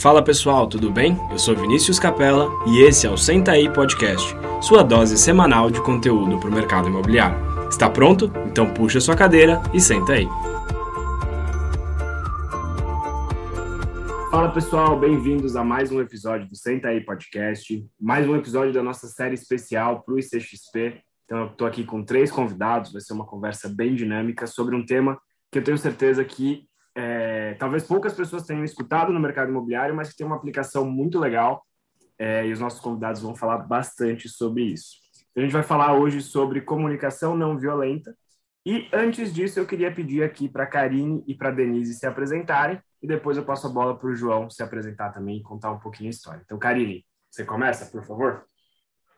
Fala pessoal, tudo bem? Eu sou Vinícius Capella e esse é o Senta aí Podcast, sua dose semanal de conteúdo para o mercado imobiliário. Está pronto? Então puxa sua cadeira e senta aí. Fala pessoal, bem-vindos a mais um episódio do Senta aí Podcast, mais um episódio da nossa série especial para o ICXP. Então, eu estou aqui com três convidados, vai ser uma conversa bem dinâmica sobre um tema que eu tenho certeza que é, talvez poucas pessoas tenham escutado no mercado imobiliário, mas que tem uma aplicação muito legal é, e os nossos convidados vão falar bastante sobre isso. A gente vai falar hoje sobre comunicação não violenta e antes disso eu queria pedir aqui para Karine e para Denise se apresentarem e depois eu passo a bola para o João se apresentar também e contar um pouquinho a história. Então, Karine, você começa, por favor?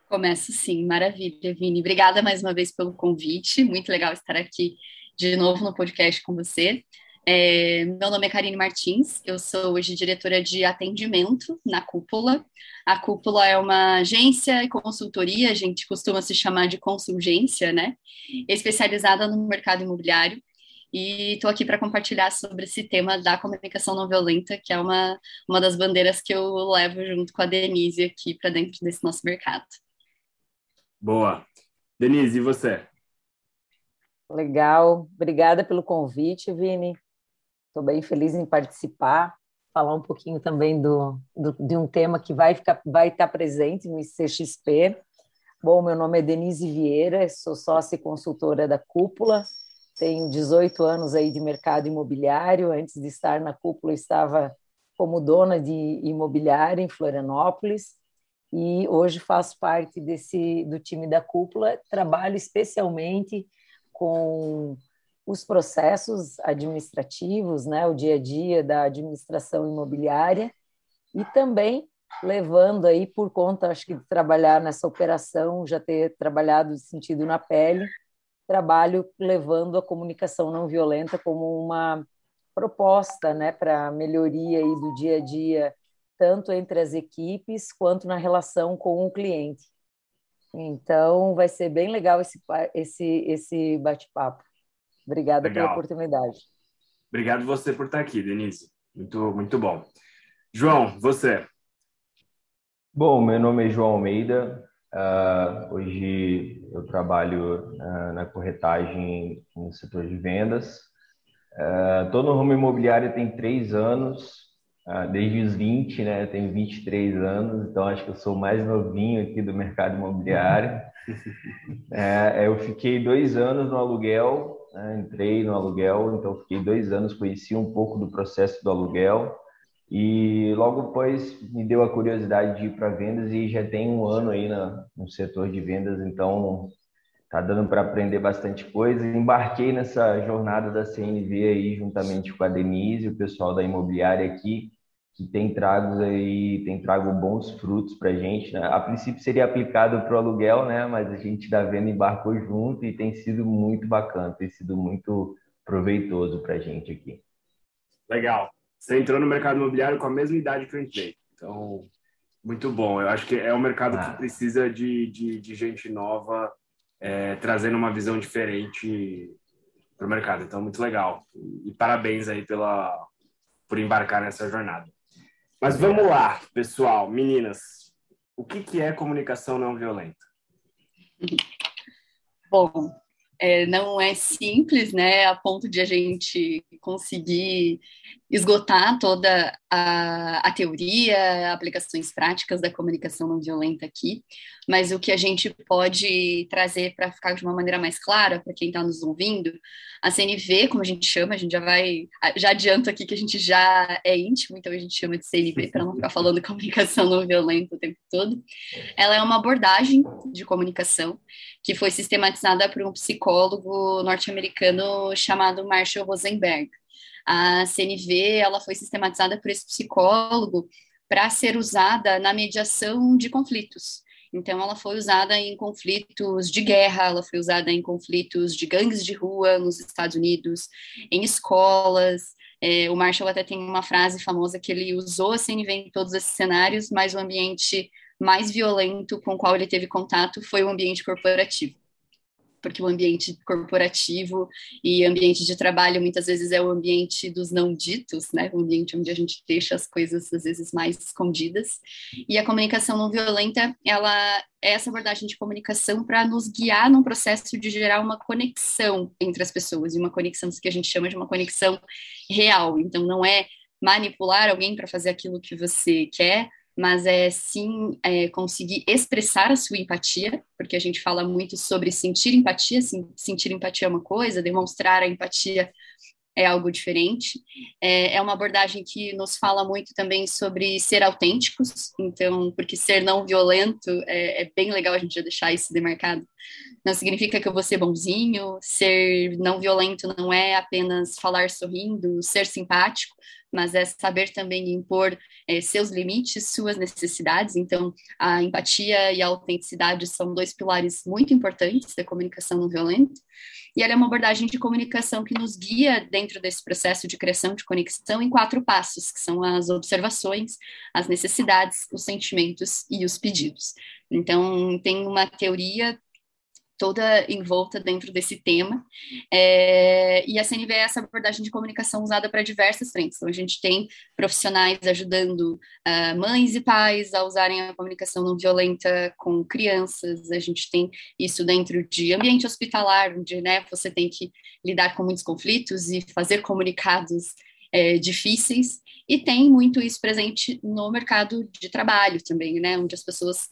Começo sim, maravilha, Vini. Obrigada mais uma vez pelo convite, muito legal estar aqui de novo no podcast com você. É, meu nome é Karine Martins, eu sou hoje diretora de atendimento na Cúpula. A Cúpula é uma agência e consultoria, a gente costuma se chamar de consulgência, né? Especializada no mercado imobiliário. E estou aqui para compartilhar sobre esse tema da comunicação não violenta, que é uma, uma das bandeiras que eu levo junto com a Denise aqui para dentro desse nosso mercado. Boa. Denise, e você? Legal. Obrigada pelo convite, Vini. Estou bem feliz em participar, falar um pouquinho também do, do, de um tema que vai, ficar, vai estar presente no ICXP. Bom, meu nome é Denise Vieira, sou sócia e consultora da Cúpula, tenho 18 anos aí de mercado imobiliário. Antes de estar na Cúpula, estava como dona de imobiliária em Florianópolis e hoje faço parte desse do time da Cúpula. Trabalho especialmente com os processos administrativos, né, o dia a dia da administração imobiliária e também levando aí por conta, acho que de trabalhar nessa operação, já ter trabalhado sentido na pele, trabalho levando a comunicação não violenta como uma proposta, né, para melhoria aí do dia a dia, tanto entre as equipes quanto na relação com o cliente. Então, vai ser bem legal esse, esse, esse bate-papo. Obrigada Legal. pela oportunidade. Obrigado você por estar aqui, Denise. Muito, muito bom. João, você. Bom, meu nome é João Almeida. Uh, hoje eu trabalho uh, na corretagem no setor de vendas. Estou uh, no ramo imobiliário tem três anos, desde os 20, né? Eu tenho 23 anos, então acho que eu sou mais novinho aqui do mercado imobiliário. É, eu fiquei dois anos no aluguel, né? entrei no aluguel, então fiquei dois anos, conheci um pouco do processo do aluguel e logo depois me deu a curiosidade de ir para vendas e já tem um ano aí na, no setor de vendas, então tá dando para aprender bastante coisa. Embarquei nessa jornada da CNV aí juntamente com a Denise, o pessoal da imobiliária aqui, que tem trago aí, tem trago bons frutos para a gente. Né? A princípio seria aplicado para o aluguel, né? Mas a gente da venda embarcou junto e tem sido muito bacana, tem sido muito proveitoso para a gente aqui. Legal. Você entrou no mercado imobiliário com a mesma idade que eu entrei, então muito bom. Eu acho que é um mercado ah. que precisa de, de, de gente nova é, trazendo uma visão diferente para o mercado. Então muito legal e parabéns aí pela por embarcar nessa jornada. Mas vamos lá, pessoal, meninas. O que, que é comunicação não violenta? Bom, é, não é simples, né, a ponto de a gente conseguir esgotar toda a, a teoria, aplicações práticas da comunicação não violenta aqui, mas o que a gente pode trazer para ficar de uma maneira mais clara para quem está nos ouvindo, a CNV, como a gente chama, a gente já vai, já adianto aqui que a gente já é íntimo, então a gente chama de CNV para não ficar falando comunicação não violenta o tempo todo. Ela é uma abordagem de comunicação que foi sistematizada por um psicólogo norte-americano chamado Marshall Rosenberg. A CNV ela foi sistematizada por esse psicólogo para ser usada na mediação de conflitos. Então, ela foi usada em conflitos de guerra, ela foi usada em conflitos de gangues de rua nos Estados Unidos, em escolas. É, o Marshall até tem uma frase famosa que ele usou a CNV em todos esses cenários, mas o ambiente mais violento com o qual ele teve contato foi o ambiente corporativo. porque o ambiente corporativo e ambiente de trabalho muitas vezes é o ambiente dos não ditos, né? O ambiente onde a gente deixa as coisas às vezes mais escondidas. E a comunicação não violenta, ela é essa abordagem de comunicação para nos guiar num processo de gerar uma conexão entre as pessoas, e uma conexão que a gente chama de uma conexão real. Então não é manipular alguém para fazer aquilo que você quer, mas é sim é, conseguir expressar a sua empatia, porque a gente fala muito sobre sentir empatia, sim, sentir empatia é uma coisa, demonstrar a empatia é algo diferente. É, é, uma abordagem que nos fala muito também sobre ser autênticos, então, porque ser não violento é, é bem legal a gente já deixar isso demarcado. Não significa que eu vou ser bonzinho, ser não violento não é apenas falar sorrindo, ser simpático, mas é saber também impor é, seus limites, suas necessidades. Então, a empatia e a autenticidade são dois pilares muito importantes da comunicação não violenta. E ela é uma abordagem de comunicação que nos guia dentro desse processo de criação de conexão em quatro passos, que são as observações, as necessidades, os sentimentos e os pedidos. Então, tem uma teoria toda envolta dentro desse tema. É, e a CNV é essa abordagem de comunicação usada para diversas frentes. Então, a gente tem profissionais ajudando uh, mães e pais a usarem a comunicação não violenta com crianças, a gente tem isso dentro de ambiente hospitalar, onde né, você tem que lidar com muitos conflitos e fazer comunicados é, difíceis, e tem muito isso presente no mercado de trabalho também, né, onde as pessoas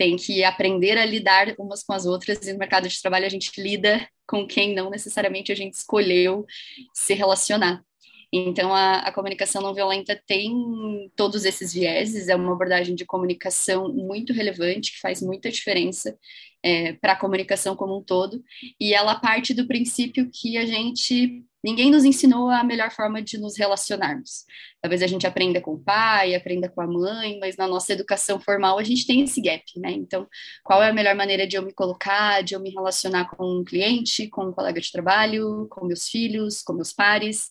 tem que aprender a lidar umas com as outras, e no mercado de trabalho a gente lida com quem não necessariamente a gente escolheu se relacionar. Então, a, a, comunicação não violenta tem todos esses vieses, é uma abordagem de comunicação muito relevante, que faz muita diferença é, para a comunicação como um todo, e ela parte do princípio que a gente Ninguém nos ensinou a melhor forma de nos relacionarmos. Talvez a gente aprenda com o pai, aprenda com a mãe, mas na nossa educação formal a gente tem esse gap, né? Então, qual é a melhor maneira de eu me colocar, de eu me relacionar com um cliente, com um colega de trabalho, com meus filhos, com meus pares?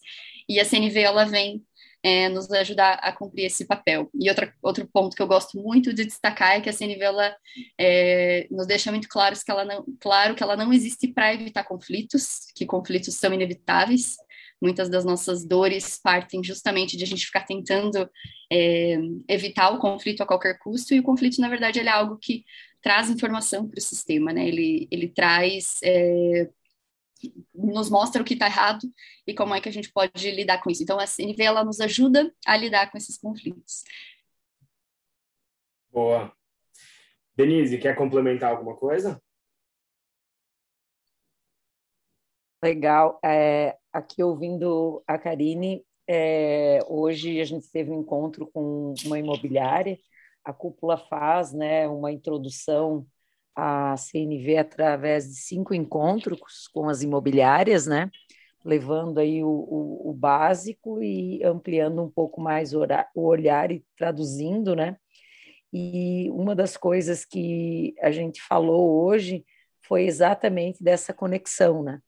E a CNV ela vem é, nos ajudar a cumprir esse papel. E outra, outro ponto que eu gosto muito de destacar é que a CNV ela, é, nos deixa muito claro que, ela não, claro que ela não existe para evitar conflitos, que conflitos são inevitáveis. Muitas das nossas dores partem justamente de a gente ficar tentando é, evitar o conflito a qualquer custo, e o conflito, na verdade, ele é algo que traz informação para o sistema, né? Ele, ele traz é, nos mostra o que está errado e como é que a gente pode lidar com isso. Então, a CNV ela nos ajuda a lidar com esses conflitos. Boa. Denise, quer complementar alguma coisa? Legal. É, aqui ouvindo a Karine, é, hoje a gente teve um encontro com uma imobiliária. A cúpula faz né, uma introdução a CNV através de cinco encontros com as imobiliárias, né? levando aí o, o, o básico e ampliando um pouco mais o, o olhar e traduzindo, né? E uma das coisas que a gente falou hoje foi exatamente dessa conexão, né?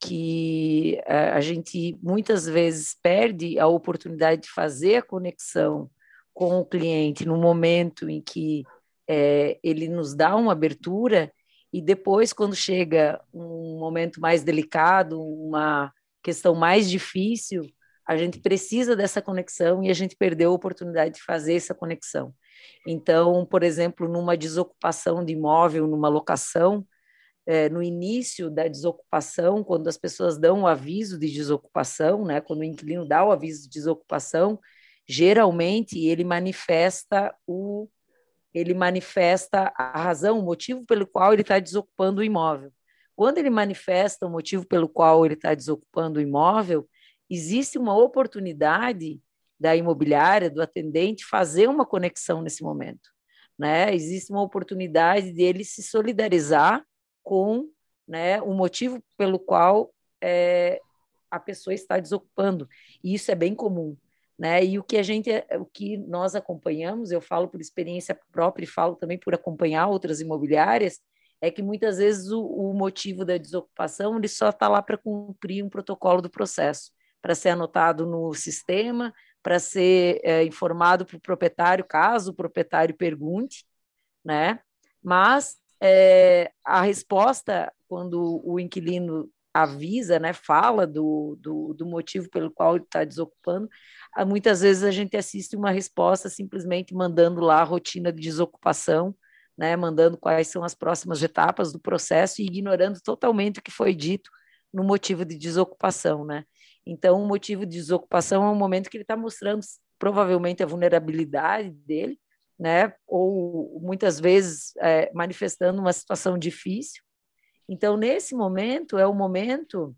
Que a, a gente muitas vezes perde a oportunidade de fazer a conexão com o cliente no momento em que é, ele nos dá uma abertura e depois, quando chega um momento mais delicado, uma questão mais difícil, a gente precisa dessa conexão e a gente perdeu a oportunidade de fazer essa conexão. Então, por exemplo, numa desocupação de imóvel, numa locação, é, no início da desocupação, quando as pessoas dão o aviso de desocupação, né, quando o inquilino dá o aviso de desocupação, geralmente ele manifesta o ele manifesta a razão, o motivo pelo qual ele está desocupando o imóvel. Quando ele manifesta o motivo pelo qual ele está desocupando o imóvel, existe uma oportunidade da imobiliária, do atendente, fazer uma conexão nesse momento. Né? Existe uma oportunidade dele se solidarizar com né, o motivo pelo qual é, a pessoa está desocupando. E isso é bem comum. Né? E o que a gente, o que nós acompanhamos, eu falo por experiência própria e falo também por acompanhar outras imobiliárias, é que muitas vezes o, o motivo da desocupação ele só está lá para cumprir um protocolo do processo, para ser anotado no sistema, para ser é, informado para o proprietário, caso o proprietário pergunte, né? Mas é, a resposta quando o inquilino avisa, né, fala do, do, do motivo pelo qual ele está desocupando, ah, muitas vezes a gente assiste uma resposta simplesmente mandando lá a rotina de desocupação, né, mandando quais são as próximas etapas do processo e ignorando totalmente o que foi dito no motivo de desocupação, né? Então, o motivo de desocupação é um momento que ele está mostrando provavelmente a vulnerabilidade dele, né? Ou muitas vezes é, manifestando uma situação difícil, então, nesse momento, é o momento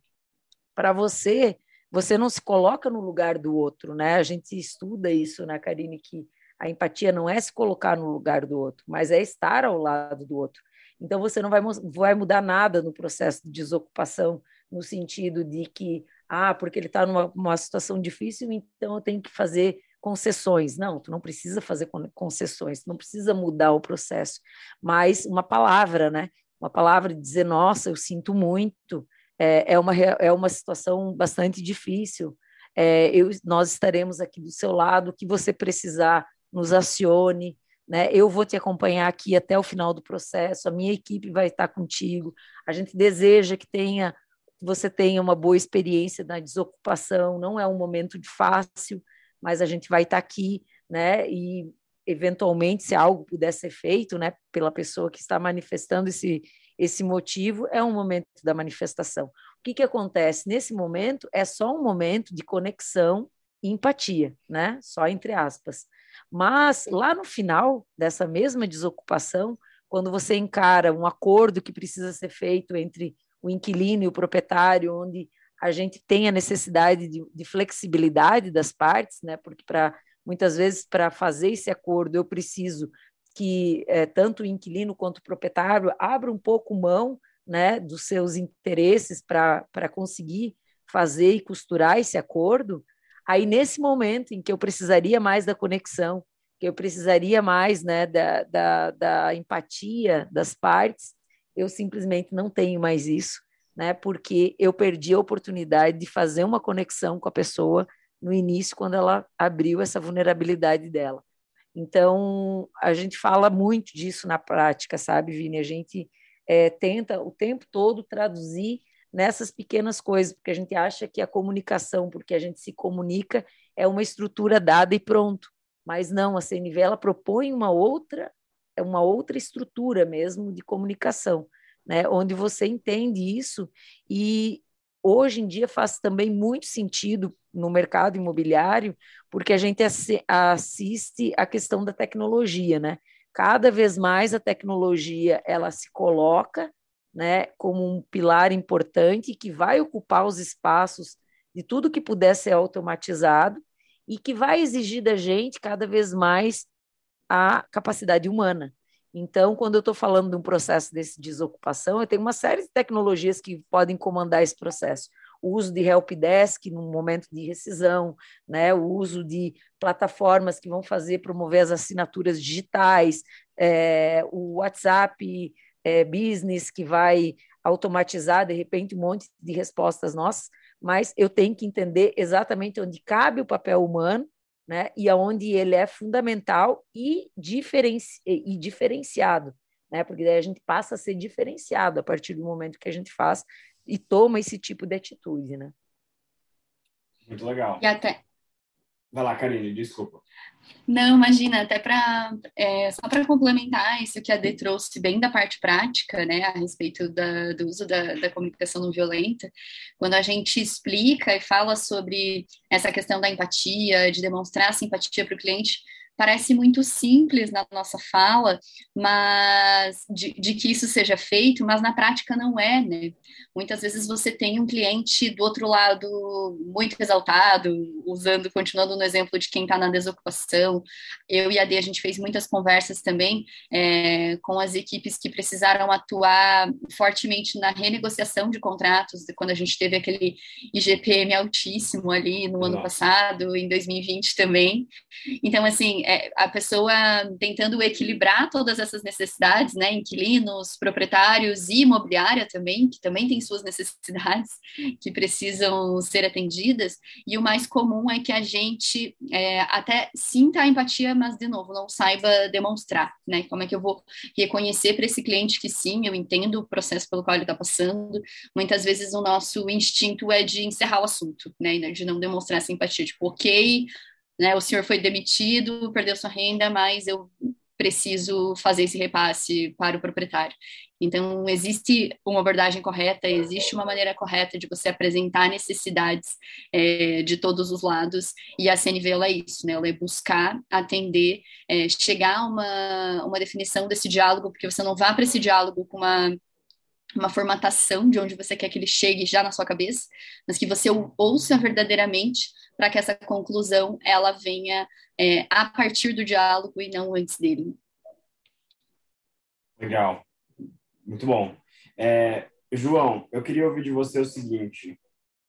para você, você não se coloca no lugar do outro, né? A gente estuda isso, né, Karine, que a empatia não é se colocar no lugar do outro, mas é estar ao lado do outro. Então, você não vai, vai mudar nada no processo de desocupação, no sentido de que, ah, porque ele está numa situação difícil, então eu tenho que fazer concessões. Não, tu não precisa fazer concessões, tu não precisa mudar o processo, mas uma palavra, né? Uma palavra de dizer, nossa, eu sinto muito, é, é, uma, é uma situação bastante difícil, é, eu, nós estaremos aqui do seu lado, que você precisar, nos acione, né? Eu vou te acompanhar aqui até o final do processo, a minha equipe vai estar contigo. A gente deseja que tenha que você tenha uma boa experiência na desocupação, não é um momento fácil, mas a gente vai estar aqui, né? E eventualmente, se algo puder ser feito, né, pela pessoa que está manifestando esse, esse motivo, é um momento da manifestação. O que, que acontece? Nesse momento, é só um momento de conexão e empatia, né, só entre aspas. Mas, lá no final dessa mesma desocupação, quando você encara um acordo que precisa ser feito entre o inquilino e o proprietário, onde a gente tem a necessidade de, de flexibilidade das partes, né, porque para Muitas vezes, para fazer esse acordo, eu preciso que é, tanto o inquilino quanto o proprietário abra um pouco mão né, dos seus interesses para conseguir fazer e costurar esse acordo. Aí, nesse momento em que eu precisaria mais da conexão, que eu precisaria mais né, da, da, da empatia das partes, eu simplesmente não tenho mais isso, né, porque eu perdi a oportunidade de fazer uma conexão com a pessoa no início, quando ela abriu essa vulnerabilidade dela. Então, a gente fala muito disso na prática, sabe, Vini? A gente é, tenta o tempo todo traduzir nessas pequenas coisas, porque a gente acha que a comunicação, porque a gente se comunica, é uma estrutura dada e pronto. Mas não, a CNV ela propõe uma outra, uma outra estrutura mesmo de comunicação, né? onde você entende isso e hoje em dia faz também muito sentido no mercado imobiliário, porque a gente assiste a questão da tecnologia, né? Cada vez mais a tecnologia ela se coloca, né, como um pilar importante que vai ocupar os espaços de tudo que puder ser automatizado e que vai exigir da gente cada vez mais a capacidade humana. Então, quando eu estou falando de um processo desse desocupação, eu tenho uma série de tecnologias que podem comandar esse processo. O uso de helpdesk no momento de rescisão, né? o uso de plataformas que vão fazer promover as assinaturas digitais, é, o WhatsApp é, Business que vai automatizar de repente um monte de respostas nossas, mas eu tenho que entender exatamente onde cabe o papel humano né? E aonde ele é fundamental e, diferenci e diferenciado, né? Porque daí a gente passa a ser diferenciado a partir do momento que a gente faz e toma esse tipo de atitude, né? Muito legal. E até, Vai lá, Karine, desculpa. Não, imagina, até para é, só para complementar isso que a D trouxe bem da parte prática, né, a respeito da, do uso da, da comunicação não violenta, quando a gente explica e fala sobre essa questão da empatia, de demonstrar simpatia para o cliente, parece muito simples na nossa fala, mas de, de, que isso seja feito, mas na prática não é, né? Muitas vezes você tem um cliente do outro lado muito exaltado, usando, continuando no exemplo de quem está na desocupação. Eu e a D, a gente fez muitas conversas também é, com as equipes que precisaram atuar fortemente na renegociação de contratos, quando a gente teve aquele IGPM altíssimo ali no ano passado, em 2020 também. Então, assim, é, a pessoa tentando equilibrar todas essas necessidades, né, inquilinos, proprietários e imobiliária também, que também tem suas necessidades que precisam ser atendidas, e o mais comum é que a gente é, até sinta a empatia, mas, de novo, não saiba demonstrar, né, como é que eu vou reconhecer para esse cliente que sim, eu entendo o processo pelo qual ele está passando, muitas vezes o nosso instinto é de encerrar o assunto, né, de não demonstrar essa empatia, tipo, ok, né, o senhor foi demitido, perdeu sua renda, mas eu preciso fazer esse repasse para o proprietário. Então, existe uma abordagem correta, existe uma maneira correta de você apresentar necessidades é, de todos os lados, e a CNV ela é isso, né? ela é buscar, atender, é, chegar a uma, uma definição desse diálogo, porque você não vá para esse diálogo com uma uma formatação de onde você quer que ele chegue já na sua cabeça, mas que você ouça verdadeiramente para que essa conclusão ela venha é, a partir do diálogo e não antes dele. Legal, muito bom. É, João, eu queria ouvir de você o seguinte: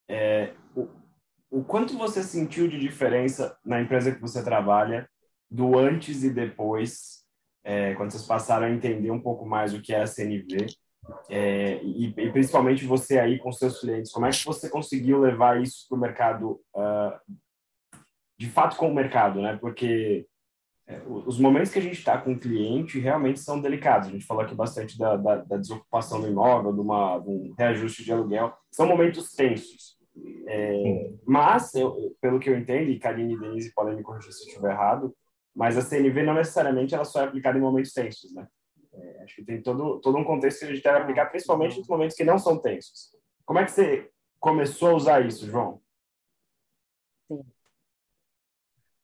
é, o, o quanto você sentiu de diferença na empresa que você trabalha do antes e depois, é, quando vocês passaram a entender um pouco mais o que é a CNV? É, e, e, principalmente você aí com seus clientes, como é que você conseguiu levar isso para o mercado, uh, de fato com o mercado, né? Porque é, os momentos que a gente está com o cliente realmente são delicados. A gente falou aqui bastante da, da, da desocupação do imóvel, de, uma, de um reajuste de aluguel. São momentos tensos. É, mas, eu, pelo que eu entendo, e Karine e Denise podem me corrigir se eu estiver errado, mas a CNV não necessariamente ela só é aplicada em momentos tensos, né? Acho que tem todo, todo um contexto que a gente deve aplicar, principalmente nos momentos que não são tensos. Como é que você começou a usar isso, João? Sim.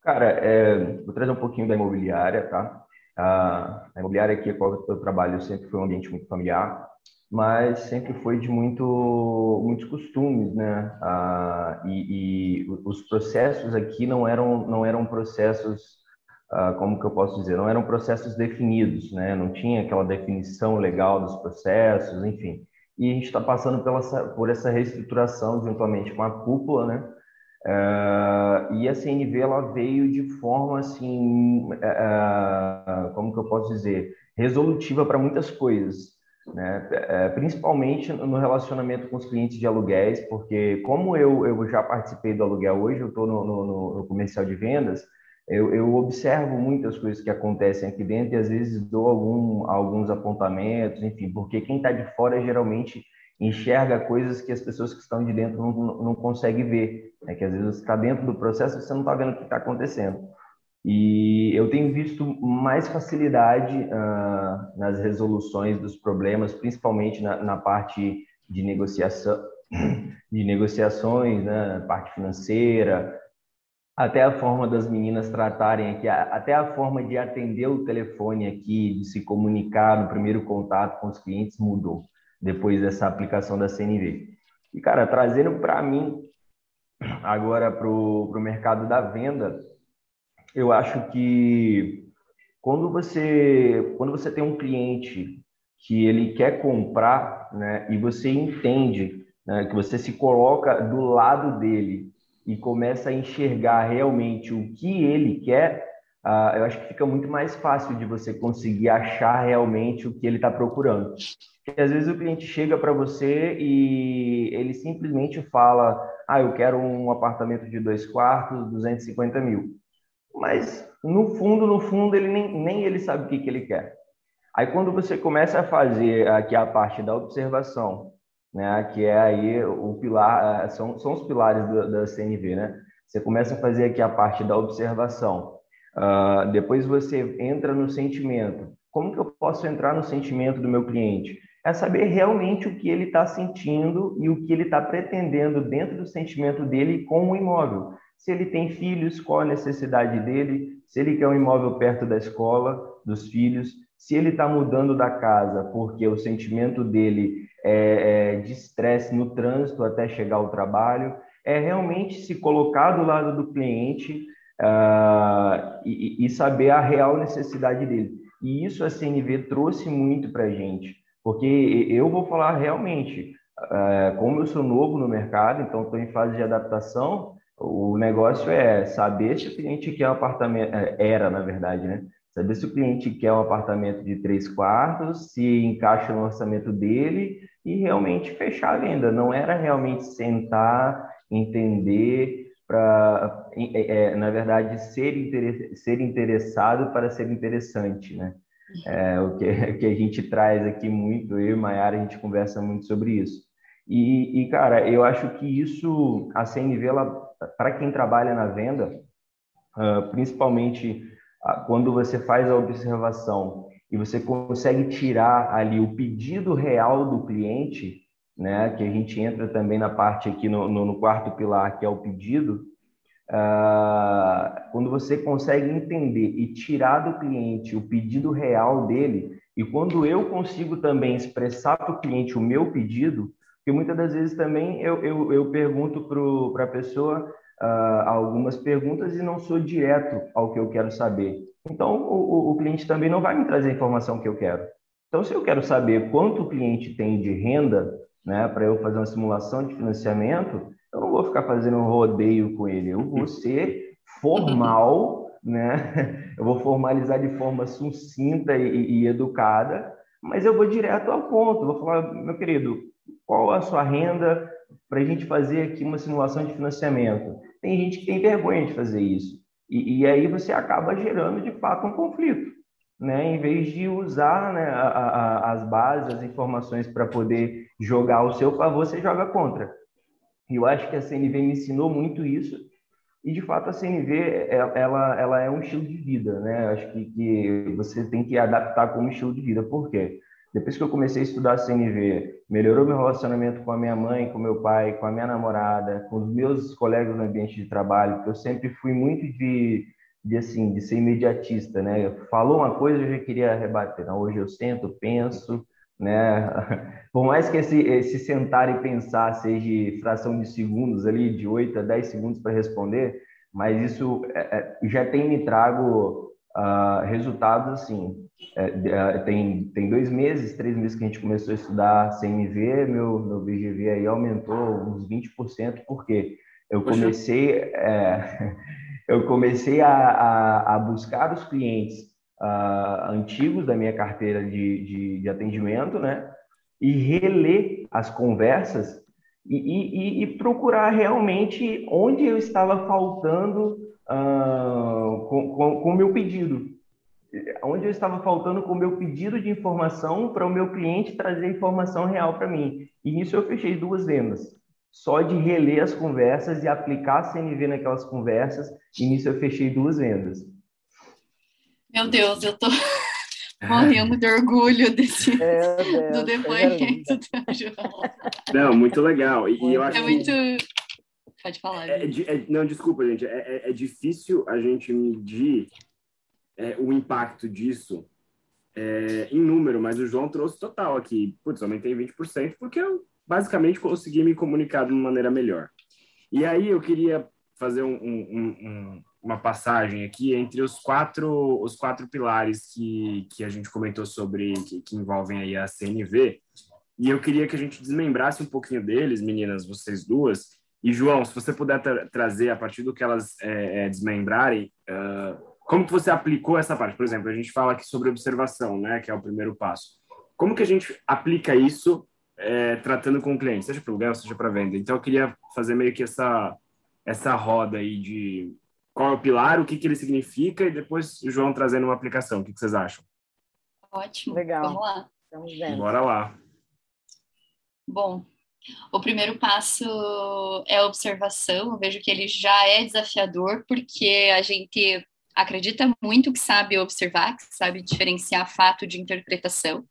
Cara, é, vou trazer um pouquinho da imobiliária, tá? A, a imobiliária aqui, qual eu trabalho, sempre foi um ambiente muito familiar, mas sempre foi de muito, muitos costumes, né? Ah, e, e, os processos aqui não eram, não eram processos ah, como que eu posso dizer, não eram processos definidos, né? Não tinha aquela definição legal dos processos, enfim. E a gente está passando pela, por essa reestruturação juntamente com a cúpula, né? Uh, e a CNV ela veio de forma assim, uh, como que eu posso dizer, resolutiva para muitas coisas, né? Uh, principalmente no relacionamento com os clientes de aluguéis, porque como eu, eu já participei do aluguel hoje, eu estou no, no, no comercial de vendas, eu, eu, observo muitas coisas que acontecem aqui dentro e às vezes dou algum, alguns apontamentos, enfim, porque quem está de fora geralmente enxerga coisas que as pessoas que estão de dentro não, não conseguem ver, né? que às vezes você está dentro do processo e você não está vendo o que está acontecendo. E eu tenho visto mais facilidade uh, nas resoluções dos problemas, principalmente na, na parte de negociação, de negociações, né? parte financeira, até a forma das meninas tratarem aqui, até a forma de atender o telefone aqui, de se comunicar no primeiro contato com os clientes mudou depois dessa aplicação da CNV. E, cara, trazendo para mim agora para o mercado da venda, eu acho que quando você, quando você tem um cliente que ele quer comprar, né, e você entende né, que você se coloca do lado dele e começa a enxergar realmente o que ele quer, uh, eu acho que fica muito mais fácil de você conseguir achar realmente o que ele está procurando. Porque às vezes o cliente chega para você e ele simplesmente fala: Ah, eu quero um apartamento de dois quartos, 250 mil. Mas no fundo, no fundo, ele nem, nem ele sabe o que, que ele quer. Aí quando você começa a fazer aqui a parte da observação, né, que é aí o pilar, é, são, são os pilares da, da CNV, né? Você começa a fazer aqui a parte da observação, uh, depois você entra no sentimento. Como que eu posso entrar no sentimento do meu cliente? É saber realmente o que ele está sentindo e o que ele está pretendendo dentro do sentimento dele com o imóvel. Se ele tem filhos, qual a necessidade dele? Se ele quer um imóvel perto da escola, dos filhos, se ele está mudando da casa porque o sentimento dele é, é, de estresse no trânsito até chegar ao trabalho, é realmente se colocar do lado do cliente uh, e, e, saber a real necessidade dele. E isso a CNV trouxe muito para a gente, porque eu vou falar realmente, uh, como eu sou novo no mercado, então estou em fase de adaptação, O negócio é saber se o cliente quer um apartamento, é, era na verdade, né? Saber se o cliente quer um apartamento de três quartos, se encaixa no orçamento dele e realmente fechar a venda. Não era realmente sentar, entender, para, é, é, na verdade, ser, ser interessado para ser interessante, né? É, o que, que a gente traz aqui muito, eu e Mayara, a gente conversa muito sobre isso. E, e cara, eu acho que isso, a CNV, para quem trabalha na venda, uh, principalmente quando você faz a observação e você consegue tirar ali o pedido real do cliente, né, que a gente entra também na parte aqui no, no, no quarto pilar, que é o pedido, uh, quando você consegue entender e tirar do cliente o pedido real dele, e quando eu consigo também expressar para o cliente o meu pedido, porque muitas das vezes também eu, eu, eu pergunto para a pessoa uh, algumas perguntas e não sou direto ao que eu quero saber. Então, o, o cliente também não vai me trazer a informação que eu quero. Então, se eu quero saber quanto o cliente tem de renda, né, para eu fazer uma simulação de financiamento, eu não vou ficar fazendo um rodeio com ele. Eu vou ser formal, né? Eu vou formalizar de forma sucinta e, e educada, mas eu vou direto ao ponto. Vou falar, meu querido, qual a sua renda para a gente fazer aqui uma simulação de financiamento? Tem gente que tem vergonha de fazer isso. E, e aí você acaba gerando, de fato, um conflito. Né, em vez de usar né, a, a, as bases, as informações para poder jogar ao seu favor, você joga contra. E eu acho que a CNV me ensinou muito isso. E, de fato, a CNV, é, ela, ela é um estilo de vida, né? Acho que, que você tem que adaptar como estilo de vida. Por quê? Depois que eu comecei a estudar CNV, melhorou meu relacionamento com a minha mãe, com meu pai, com a minha namorada, com os meus colegas no ambiente de trabalho, porque eu sempre fui muito de, de assim, de ser imediatista, né? Falou uma coisa, eu já queria rebater. Não, hoje eu sento, penso, né? Por mais que esse, esse sentar e pensar seja fração de segundos ali, de 8 a 10 segundos para responder, mas isso é, é, já tem me trago uh, resultados assim é, é, tem, tem dois meses, três meses que a gente começou a estudar CMV, meu, meu BGV aí aumentou uns 20%, porque eu comecei, é, eu comecei a, a, a, buscar os clientes uh, antigos da minha carteira de, de, de, atendimento, né? E reler as conversas e, e, e procurar realmente onde eu estava faltando uh, com o meu pedido onde eu estava faltando com o meu pedido de informação para o meu cliente trazer a informação real para mim. E nisso eu fechei duas vendas. Só de reler as conversas e aplicar a CNV naquelas conversas, e nisso eu fechei duas vendas. Meu Deus, eu tô morrendo de orgulho desse Deus, do depoimento do João. Não, muito legal. E, e eu acho é muito. Pode falar. É, é, não, desculpa, gente. É, é, é difícil a gente medir é, o impacto disso é, em número, mas o João trouxe total aqui. Putz, aumentei 20% porque eu basicamente consegui me comunicar de uma maneira melhor. E aí eu queria fazer um, um, um, uma passagem aqui entre os quatro, os quatro pilares que, que a gente comentou sobre, que, que envolvem aí a CNV. E eu queria que a gente desmembrasse um pouquinho deles, meninas, vocês duas. E, João, se você puder tra trazer, a partir do que elas é, é, desmembrarem, uh, como que você aplicou essa parte? Por exemplo, a gente fala aqui sobre observação, né, que é o primeiro passo. Como que a gente aplica isso é, tratando com o cliente, seja para aluguel, seja para venda? Então, eu queria fazer meio que essa essa roda aí de qual é o pilar, o que, que ele significa e depois o João trazendo uma aplicação. O que, que vocês acham? Ótimo. Legal. Vamos lá. Vamos vendo. Bora lá. Bom, o primeiro passo é a observação. Eu vejo que ele já é desafiador porque a gente acredita muito que sabe observar, que sabe diferenciar fato de interpretação.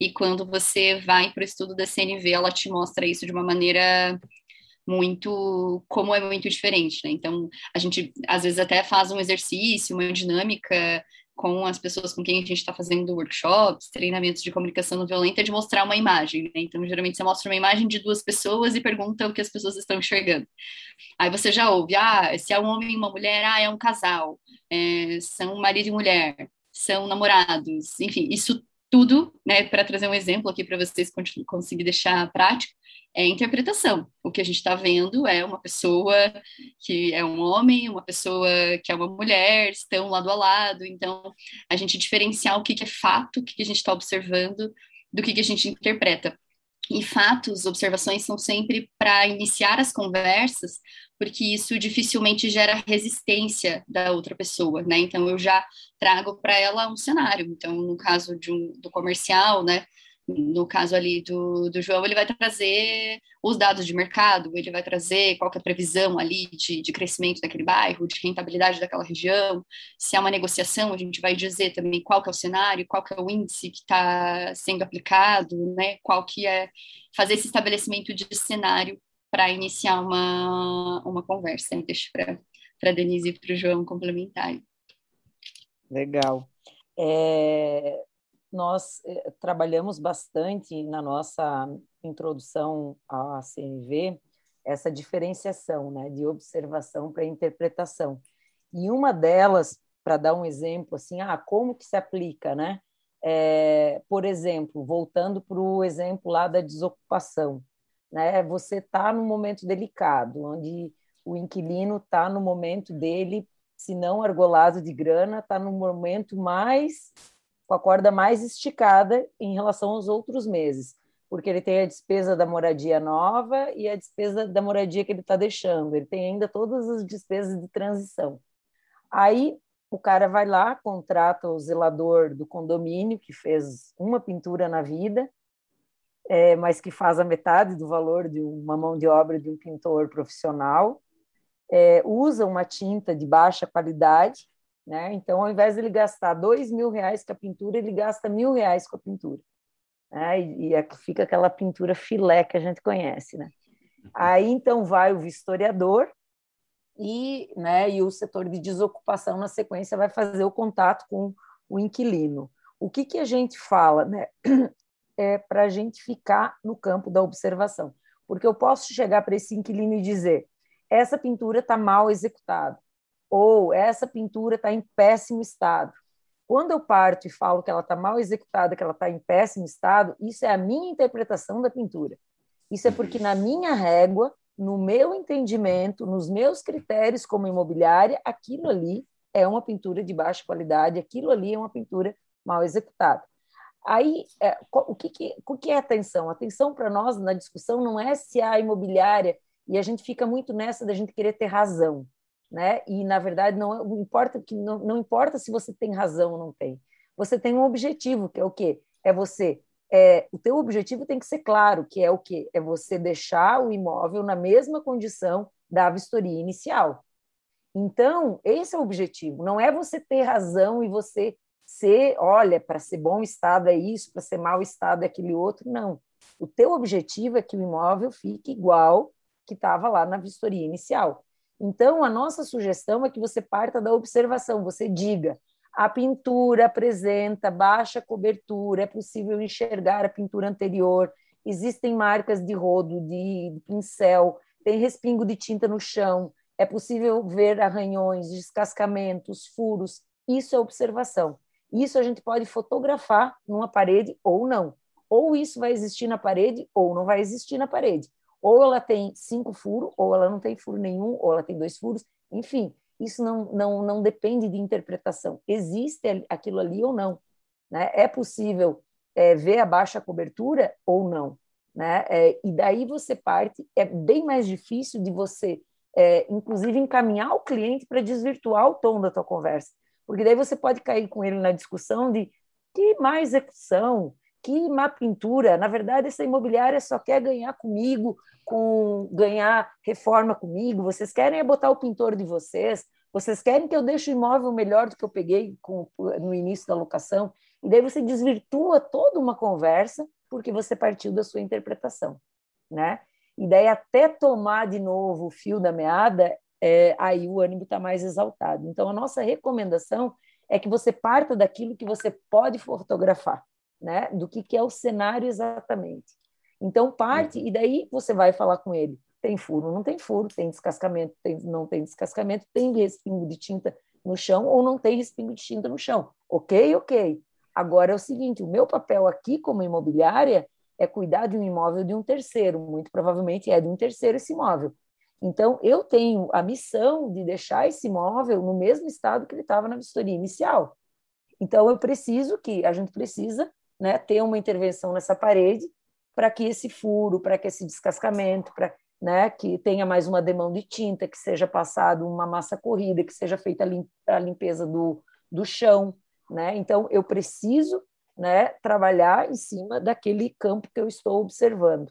E quando você vai para o estudo da CNV, ela te mostra isso de uma maneira muito como é muito diferente, né? Então, a gente às vezes até faz um exercício, uma dinâmica com as pessoas com quem a gente está fazendo workshops, treinamentos de comunicação não violenta, de mostrar uma imagem. Né? Então, geralmente, você mostra uma imagem de duas pessoas e pergunta o que as pessoas estão enxergando. Aí você já ouve, ah, se é um homem e uma mulher, ah, é um casal, é, são marido e mulher, são namorados, enfim, isso tudo, né, para trazer um exemplo aqui para vocês conseguir deixar prático, é interpretação. O que a gente está vendo é uma pessoa que é um homem, uma pessoa que é uma mulher, estão lado a lado. Então, a gente diferenciar o que, que é fato, o que, que a gente está observando, do que, que a gente interpreta. E fatos, observações são sempre para iniciar as conversas, porque isso dificilmente gera resistência da outra pessoa, né? Então eu já trago para ela um cenário. Então, no caso de um, do comercial, né? No caso ali do, do João, ele vai trazer os dados de mercado, ele vai trazer qual é a previsão ali de, de crescimento daquele bairro, de rentabilidade daquela região. Se há uma negociação, a gente vai dizer também qual que é o cenário, qual que é o índice que está sendo aplicado, né? Qual que é fazer esse estabelecimento de cenário para iniciar uma, uma conversa. Deixa para a Denise e para o João complementar. Legal. É, nós eh, trabalhamos bastante na nossa introdução à CNV essa diferenciação né, de observação para interpretação. E uma delas, para dar um exemplo, assim, ah, como que se aplica, né? É, por exemplo, voltando para o exemplo lá da desocupação, né? Você está num momento delicado, onde o inquilino está no momento dele, se não argolado de grana, está no momento mais com a corda mais esticada em relação aos outros meses, porque ele tem a despesa da moradia nova e a despesa da moradia que ele está deixando. Ele tem ainda todas as despesas de transição. Aí o cara vai lá, contrata o zelador do condomínio, que fez uma pintura na vida, é, mas que faz a metade do valor de uma mão de obra de um pintor profissional, é, usa uma tinta de baixa qualidade né? Então, ao invés de ele gastar dois mil reais com a pintura, ele gasta mil reais com a pintura. Né? E, e aqui fica aquela pintura filé que a gente conhece. Né? Aí, então, vai o vistoriador e, né, e o setor de desocupação, na sequência, vai fazer o contato com o inquilino. O que, que a gente fala? Né? É para a gente ficar no campo da observação. Porque eu posso chegar para esse inquilino e dizer: essa pintura está mal executada ou essa pintura está em péssimo estado. Quando eu parto e falo que ela está mal executada, que ela está em péssimo estado, isso é a minha interpretação da pintura. Isso é porque, na minha régua, no meu entendimento, nos meus critérios como imobiliária, aquilo ali é uma pintura de baixa qualidade, aquilo ali é uma pintura mal executada. Aí, é, o, que, que, o que é atenção? Atenção para nós na discussão não é se a imobiliária, e a gente fica muito nessa da gente querer ter razão né? E na verdade não importa que não, não importa se você tem razão ou não tem. Você tem um objetivo que é o quê? É você é, o teu objetivo tem que ser claro, que é o quê? É você deixar o imóvel na mesma condição da vistoria inicial. Então, esse é o objetivo. Não é você ter razão e você ser, olha, para ser bom estado é isso, para ser mau estado é aquele outro. Não. O teu objetivo é que o imóvel fique igual que estava lá na vistoria inicial. Então, a nossa sugestão é que você parta da observação, você diga: a pintura apresenta baixa cobertura, é possível enxergar a pintura anterior, existem marcas de rodo, de, pincel, tem respingo de tinta no chão, é possível ver arranhões, descascamentos, furos. Isso é observação. Isso a gente pode fotografar numa parede ou não. Ou isso vai existir na parede ou não vai existir na parede ou ela tem cinco furos, ou ela não tem furo nenhum, ou ela tem dois furos, enfim, isso não, não, não depende de interpretação. Existe aquilo ali ou não. Né? É possível é, ver a baixa cobertura ou não. Né? É, e daí você parte, é bem mais difícil de você, é, inclusive, encaminhar o cliente para desvirtuar o tom da tua conversa. Porque daí você pode cair com ele na discussão de que má execução, que má pintura. Na verdade, essa imobiliária só quer ganhar comigo, com ganhar reforma comigo. Vocês querem é botar o pintor de vocês. Vocês querem que eu deixe o imóvel melhor do que eu peguei com, no início da locação. E daí você desvirtua toda uma conversa porque você partiu da sua interpretação, né? E daí até tomar de novo o fio da meada, é, aí o ânimo está mais exaltado. Então a nossa recomendação é que você parta daquilo que você pode fotografar né? Do que, que é o cenário exatamente. Então, parte, uhum. e daí você vai falar com ele. Tem furo, não tem furo, tem descascamento, tem, não tem descascamento, tem respingo de tinta no chão ou não tem respingo de tinta no chão. Ok, ok. Agora é o seguinte: o meu papel aqui como imobiliária é cuidar de um imóvel de um terceiro, muito provavelmente é de um terceiro esse imóvel. Então, eu tenho a missão de deixar esse imóvel no mesmo estado que ele estava na vistoria inicial. Então, eu preciso que, a gente precisa né, ter uma intervenção nessa parede para que esse furo, para que esse descascamento, para né, que tenha mais uma demão de tinta, que seja passado uma massa corrida, que seja feita a limpeza do, do chão. Né? Então, eu preciso né, trabalhar em cima daquele campo que eu estou observando.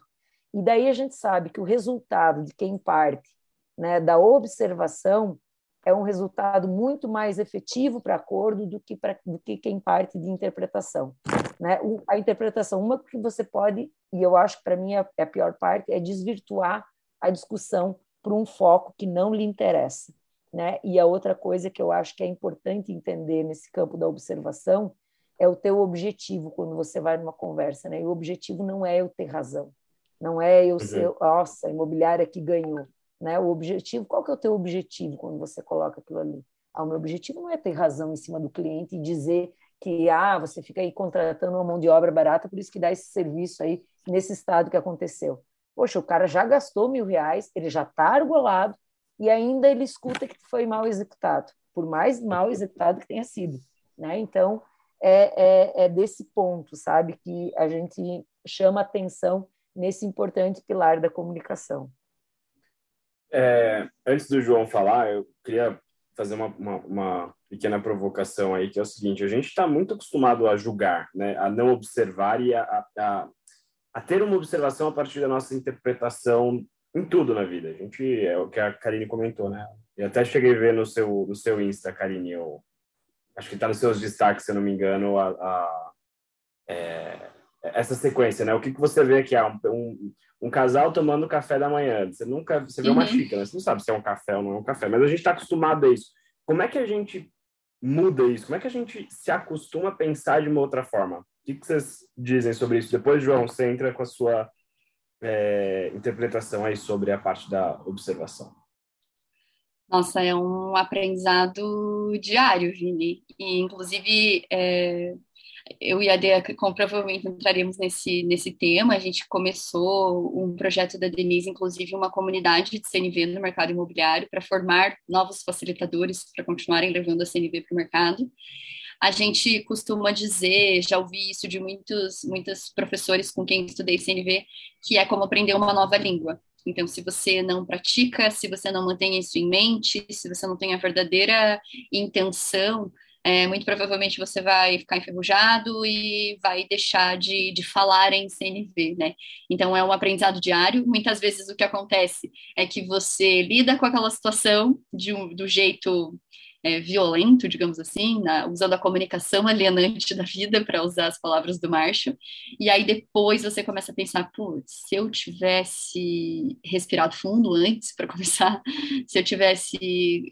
E daí a gente sabe que o resultado de quem parte né, da observação é um resultado muito mais efetivo para acordo do que, pra, do que quem parte de interpretação. Né? A interpretação, uma que você pode, e eu acho que para mim é, é a pior parte, é desvirtuar a discussão para um foco que não lhe interessa. Né? E a outra coisa que eu acho que é importante entender nesse campo da observação é o teu objetivo quando você vai numa conversa, né? E o objetivo não é eu ter razão, não é eu uhum. ser, nossa, a imobiliária que ganhou, né? O objetivo, qual que é o teu objetivo quando você coloca aquilo ali? Ah, o meu objetivo não é ter razão em cima do cliente e dizer que ah, você fica aí contratando uma mão de obra barata, por isso que dá esse serviço aí nesse estado que aconteceu. Poxa, o cara já gastou mil reais, ele já está argolado e ainda ele escuta que foi mal executado, por mais mal executado que tenha sido, né? Então, é, é, é desse ponto, sabe, que a gente chama atenção nesse importante pilar da comunicação. É, antes do João falar, eu queria fazer uma, uma, uma, pequena provocação aí, que é o seguinte: a gente está muito acostumado a julgar, né, a não observar e a, a, a, ter uma observação a partir da nossa interpretação em tudo na vida. A gente, é o que a Karine comentou, né? E até cheguei a ver no seu, no seu Insta, Karine, eu, acho que está nos seus destaques, se eu não me engano, a, a é, essa sequência, né? O que, que você vê aqui? Ah, um, um, casal tomando café da manhã. Você nunca você vê uhum. uma xícara, você não sabe se é um café ou não é um café, mas a gente está acostumado a isso. Como é que a gente muda isso? Como é que a gente se acostuma a pensar de uma outra forma? O que, que vocês dizem sobre isso? Depois, João, você entra com a sua é, interpretação aí sobre a parte da observação. Nossa, é um aprendizado diário, Vini. E, inclusive, é, eu e a Dea provavelmente entraremos nesse, nesse tema. A gente começou um projeto da Denise, inclusive uma comunidade de CNV no mercado imobiliário, para formar novos facilitadores para continuarem levando a CNV para o mercado. A gente costuma dizer, já ouvi isso de muitos, muitos professores com quem estudei CNV, que é como aprender uma nova língua. Então, se você não pratica, se você não mantém isso em mente, se você não tem a verdadeira intenção, é, muito provavelmente você vai ficar enferrujado e vai deixar de, de falar em CNV, né? Então, é um aprendizado diário. Muitas vezes o que acontece é que você lida com aquela situação de um, do jeito é, violento, digamos assim, na, usando a comunicação alienante da vida, para usar as palavras do Marshall, e aí depois você começa a pensar, putz, se eu tivesse respirado fundo antes, para começar, se eu tivesse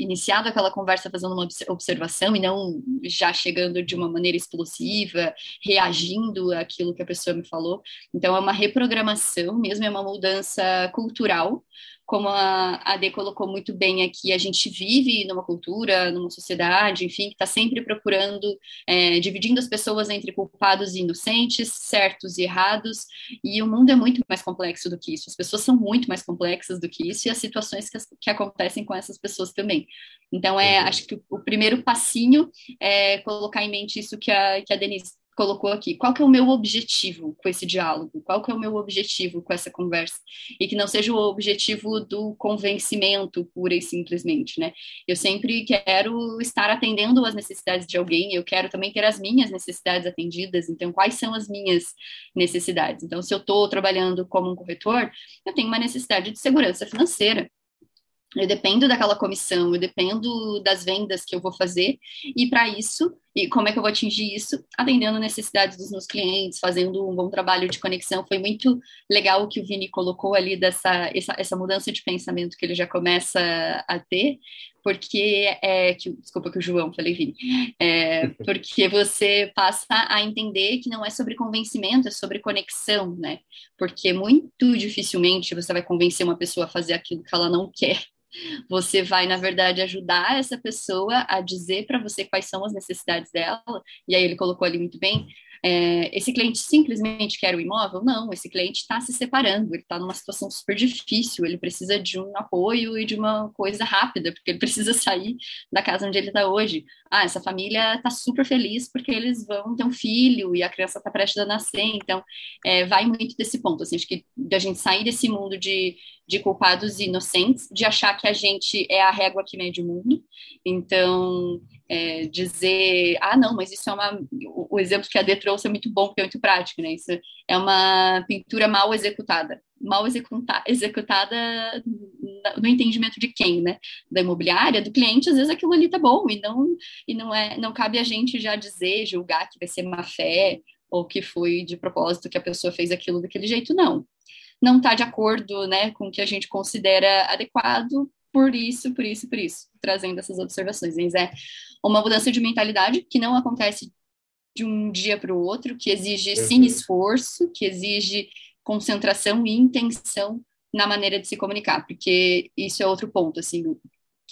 iniciado aquela conversa fazendo uma observação e não já chegando de uma maneira explosiva, reagindo àquilo que a pessoa me falou, então é uma reprogramação mesmo, é uma mudança cultural, como a Ade colocou muito bem aqui, a gente vive numa cultura, numa sociedade, enfim, que está sempre procurando, é, dividindo as pessoas entre culpados e inocentes, certos e errados, e o mundo é muito mais complexo do que isso, as pessoas são muito mais complexas do que isso, e as situações que, que acontecem com essas pessoas também. Então, é, acho que o, o primeiro passinho é colocar em mente isso que a, que a Denise colocou aqui. Qual que é o meu objetivo com esse diálogo? Qual que é o meu objetivo com essa conversa? E que não seja o objetivo do convencimento pura e simplesmente, né? Eu sempre quero estar atendendo às necessidades de alguém, eu quero também ter as minhas necessidades atendidas, então quais são as minhas necessidades? Então, se eu estou trabalhando como um corretor, eu tenho uma necessidade de segurança financeira, eu dependo daquela comissão, eu dependo das vendas que eu vou fazer, e para isso, e como é que eu vou atingir isso? Atendendo necessidades dos meus clientes, fazendo um bom trabalho de conexão. Foi muito legal o que o Vini colocou ali dessa essa, essa mudança de pensamento que ele já começa a ter, porque é que desculpa que o João falei Vini, é, porque você passa a entender que não é sobre convencimento, é sobre conexão, né? Porque muito dificilmente você vai convencer uma pessoa a fazer aquilo que ela não quer Você vai, na verdade, ajudar essa pessoa a dizer para você quais são as necessidades dela, e aí ele colocou ali muito bem, é, esse cliente simplesmente quer o imóvel? Não, esse cliente está se separando, ele está numa situação super difícil, ele precisa de um apoio e de uma coisa rápida, porque ele precisa sair da casa onde ele está hoje. Ah, essa família está super feliz porque eles vão ter um filho e a criança está prestes a nascer, então é, vai muito desse ponto, assim, acho que da gente sair desse mundo de, de culpados inocentes, de achar que a gente é a régua que mede o mundo, então é, dizer, ah, não, mas isso é uma. O, exemplo que a Dê trouxe é muito bom, porque é muito prático, né? Isso é uma pintura mal executada. Mal executa, executada no entendimento de quem, né? Da imobiliária, do cliente, às vezes aquilo ali tá bom, e não, e não, é, não cabe a gente já dizer, julgar que vai ser má fé, ou que foi de propósito que a pessoa fez aquilo daquele jeito, não. Não está de acordo né, com o que a gente considera adequado, por isso, por isso, por isso, trazendo essas observações. Mas é uma mudança de mentalidade que não acontece de um dia para o outro, que exige sim esforço, que exige concentração e intenção na maneira de se comunicar, porque isso é outro ponto, assim,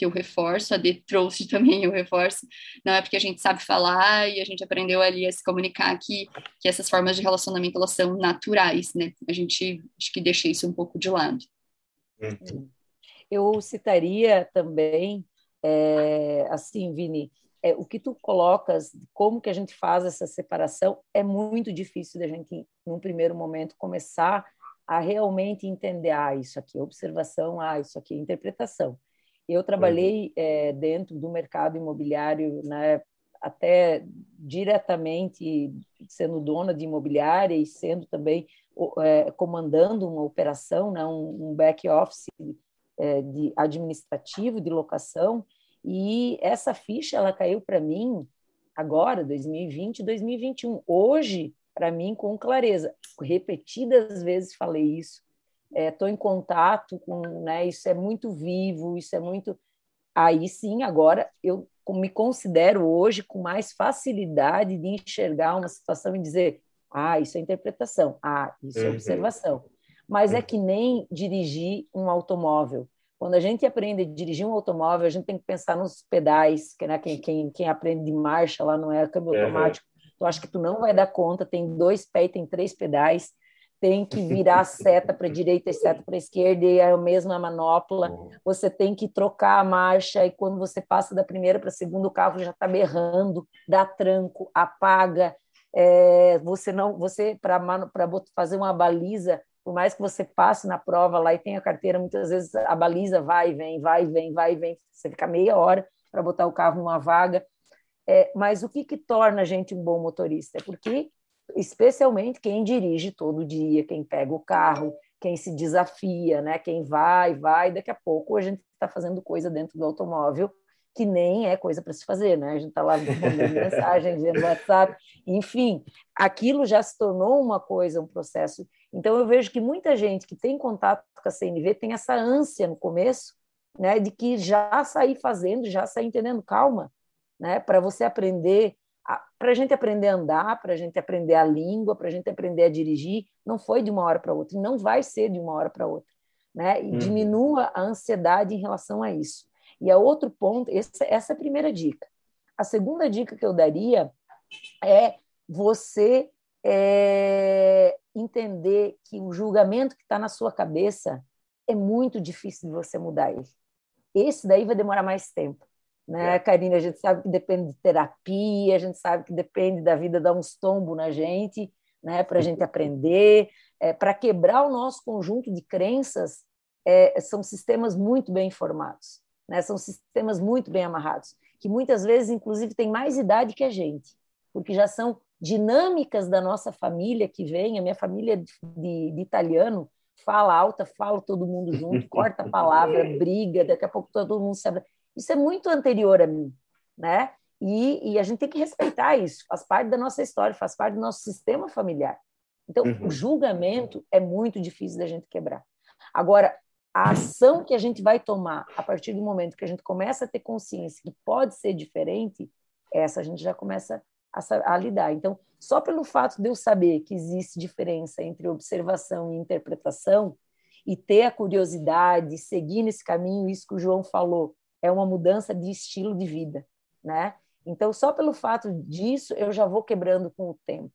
que eu reforço, a D trouxe também eu reforço, não é porque a gente sabe falar e a gente aprendeu ali a se comunicar que, que essas formas de relacionamento, elas são naturais, né, a gente, acho que deixa isso um pouco de lado. Uhum. Eu citaria também, é, assim, Vini, é, o que tu colocas, como que a gente faz essa separação, é muito difícil da gente, num primeiro momento, começar a realmente entender, ah, isso aqui é observação, ah, isso aqui é interpretação. Eu trabalhei é, dentro do mercado imobiliário, né, até diretamente sendo dona de imobiliária e sendo também é, comandando uma operação, né, um, um back office é, de administrativo de locação. E essa ficha ela caiu para mim agora 2020 2021 hoje para mim com clareza. Repetidas vezes falei isso estou é, em contato com né isso é muito vivo isso é muito aí sim agora eu me considero hoje com mais facilidade de enxergar uma situação e dizer ah isso é interpretação ah isso é uhum. observação mas é que nem dirigir um automóvel. Quando a gente aprende a dirigir um automóvel, a gente tem que pensar nos pedais, que né, quem, quem, quem aprende de marcha lá não é câmbio uhum. automático. Tu acha que tu não vai dar conta, tem dois pés, tem três pedais, tem que virar a seta para a direita e seta para a esquerda e é a mesma manopla. Você tem que trocar a marcha e quando você passa da primeira para a segunda, o carro já está berrando, dá tranco, apaga. É, você não, você para fazer uma baliza, por mais que você passe na prova lá e tenha carteira, muitas vezes a baliza vai e vem, vai e vem, vai e vem, você fica meia hora para botar o carro numa vaga. É, mas o que, que torna a gente um bom motorista? É porque, especialmente quem dirige todo dia, quem pega o carro, quem se desafia, né? quem vai, vai, daqui a pouco a gente está fazendo coisa dentro do automóvel que nem é coisa para se fazer, né? A gente está lá mandando mensagem, vendo WhatsApp, enfim, aquilo já se tornou uma coisa, um processo. Então eu vejo que muita gente que tem contato com a CNV tem essa ânsia no começo, né, de que já sair fazendo, já sair entendendo, calma, né, para você aprender, para a gente aprender a andar, para a gente aprender a língua, para a gente aprender a dirigir, não foi de uma hora para outra, não vai ser de uma hora para outra, né? E uhum. diminua a ansiedade em relação a isso. E a outro ponto, essa, essa é a primeira dica. A segunda dica que eu daria é você é, entender que o julgamento que está na sua cabeça é muito difícil de você mudar ele. Esse daí vai demorar mais tempo. Né, é. Karine? A gente sabe que depende de terapia, a gente sabe que depende da vida dar uns tombos na gente, né, para a gente aprender, é, para quebrar o nosso conjunto de crenças, é, são sistemas muito bem formados né? São sistemas muito bem amarrados, que muitas vezes, inclusive, têm mais idade que a gente, porque já são dinâmicas da nossa família que vem. A minha família de, de, de italiano fala alta, fala todo mundo junto, corta a palavra, briga, daqui a pouco todo mundo sabe. Isso é muito anterior a mim, né? E, e, a gente tem que respeitar isso, faz parte da nossa história, faz parte do nosso sistema familiar. Então, uhum. o julgamento é muito difícil da gente quebrar. Agora, a ação que a gente vai tomar a partir do momento que a gente começa a ter consciência que pode ser diferente, essa a gente já começa a, a, lidar. Então, só pelo fato de eu saber que existe diferença entre observação e interpretação, e ter a curiosidade, seguir nesse caminho, isso que o João falou, é uma mudança de estilo de vida, né? Então, só pelo fato disso, eu já vou quebrando com o tempo.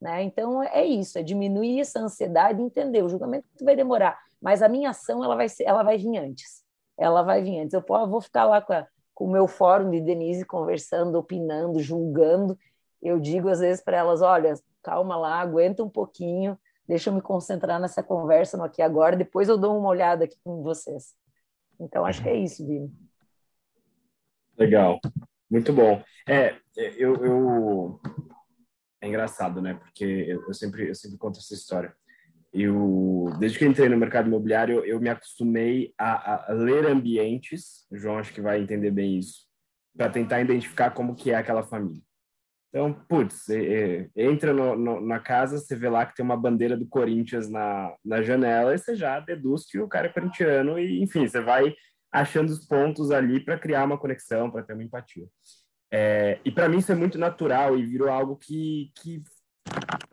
Né? Então, é isso, é diminuir essa ansiedade e entender. O julgamento vai demorar, mas a minha ação ela vai, ser, ela vai vir antes. Ela vai vir antes. Eu vou ficar lá com, a, com o meu fórum de Denise conversando, opinando, julgando. Eu digo às vezes para elas: olha, calma lá, aguenta um pouquinho, deixa eu me concentrar nessa conversa no aqui agora, depois eu dou uma olhada aqui com vocês. Então, acho que é isso, Vini. Legal. Muito bom. É, eu, eu, é engraçado, né? Porque eu sempre, eu sempre conto essa história. Eu, desde que entrei no mercado imobiliário, eu me acostumei a, a ler ambientes. O João acho que vai entender bem isso, para tentar identificar como que é aquela família. Então, putz, é, é, entra no, no, na casa, você vê lá que tem uma bandeira do Corinthians na, na janela, e você já deduz que o cara é corintiano, e enfim, você vai achando os pontos ali para criar uma conexão, para ter uma empatia. É, e para mim isso é muito natural e virou algo que, que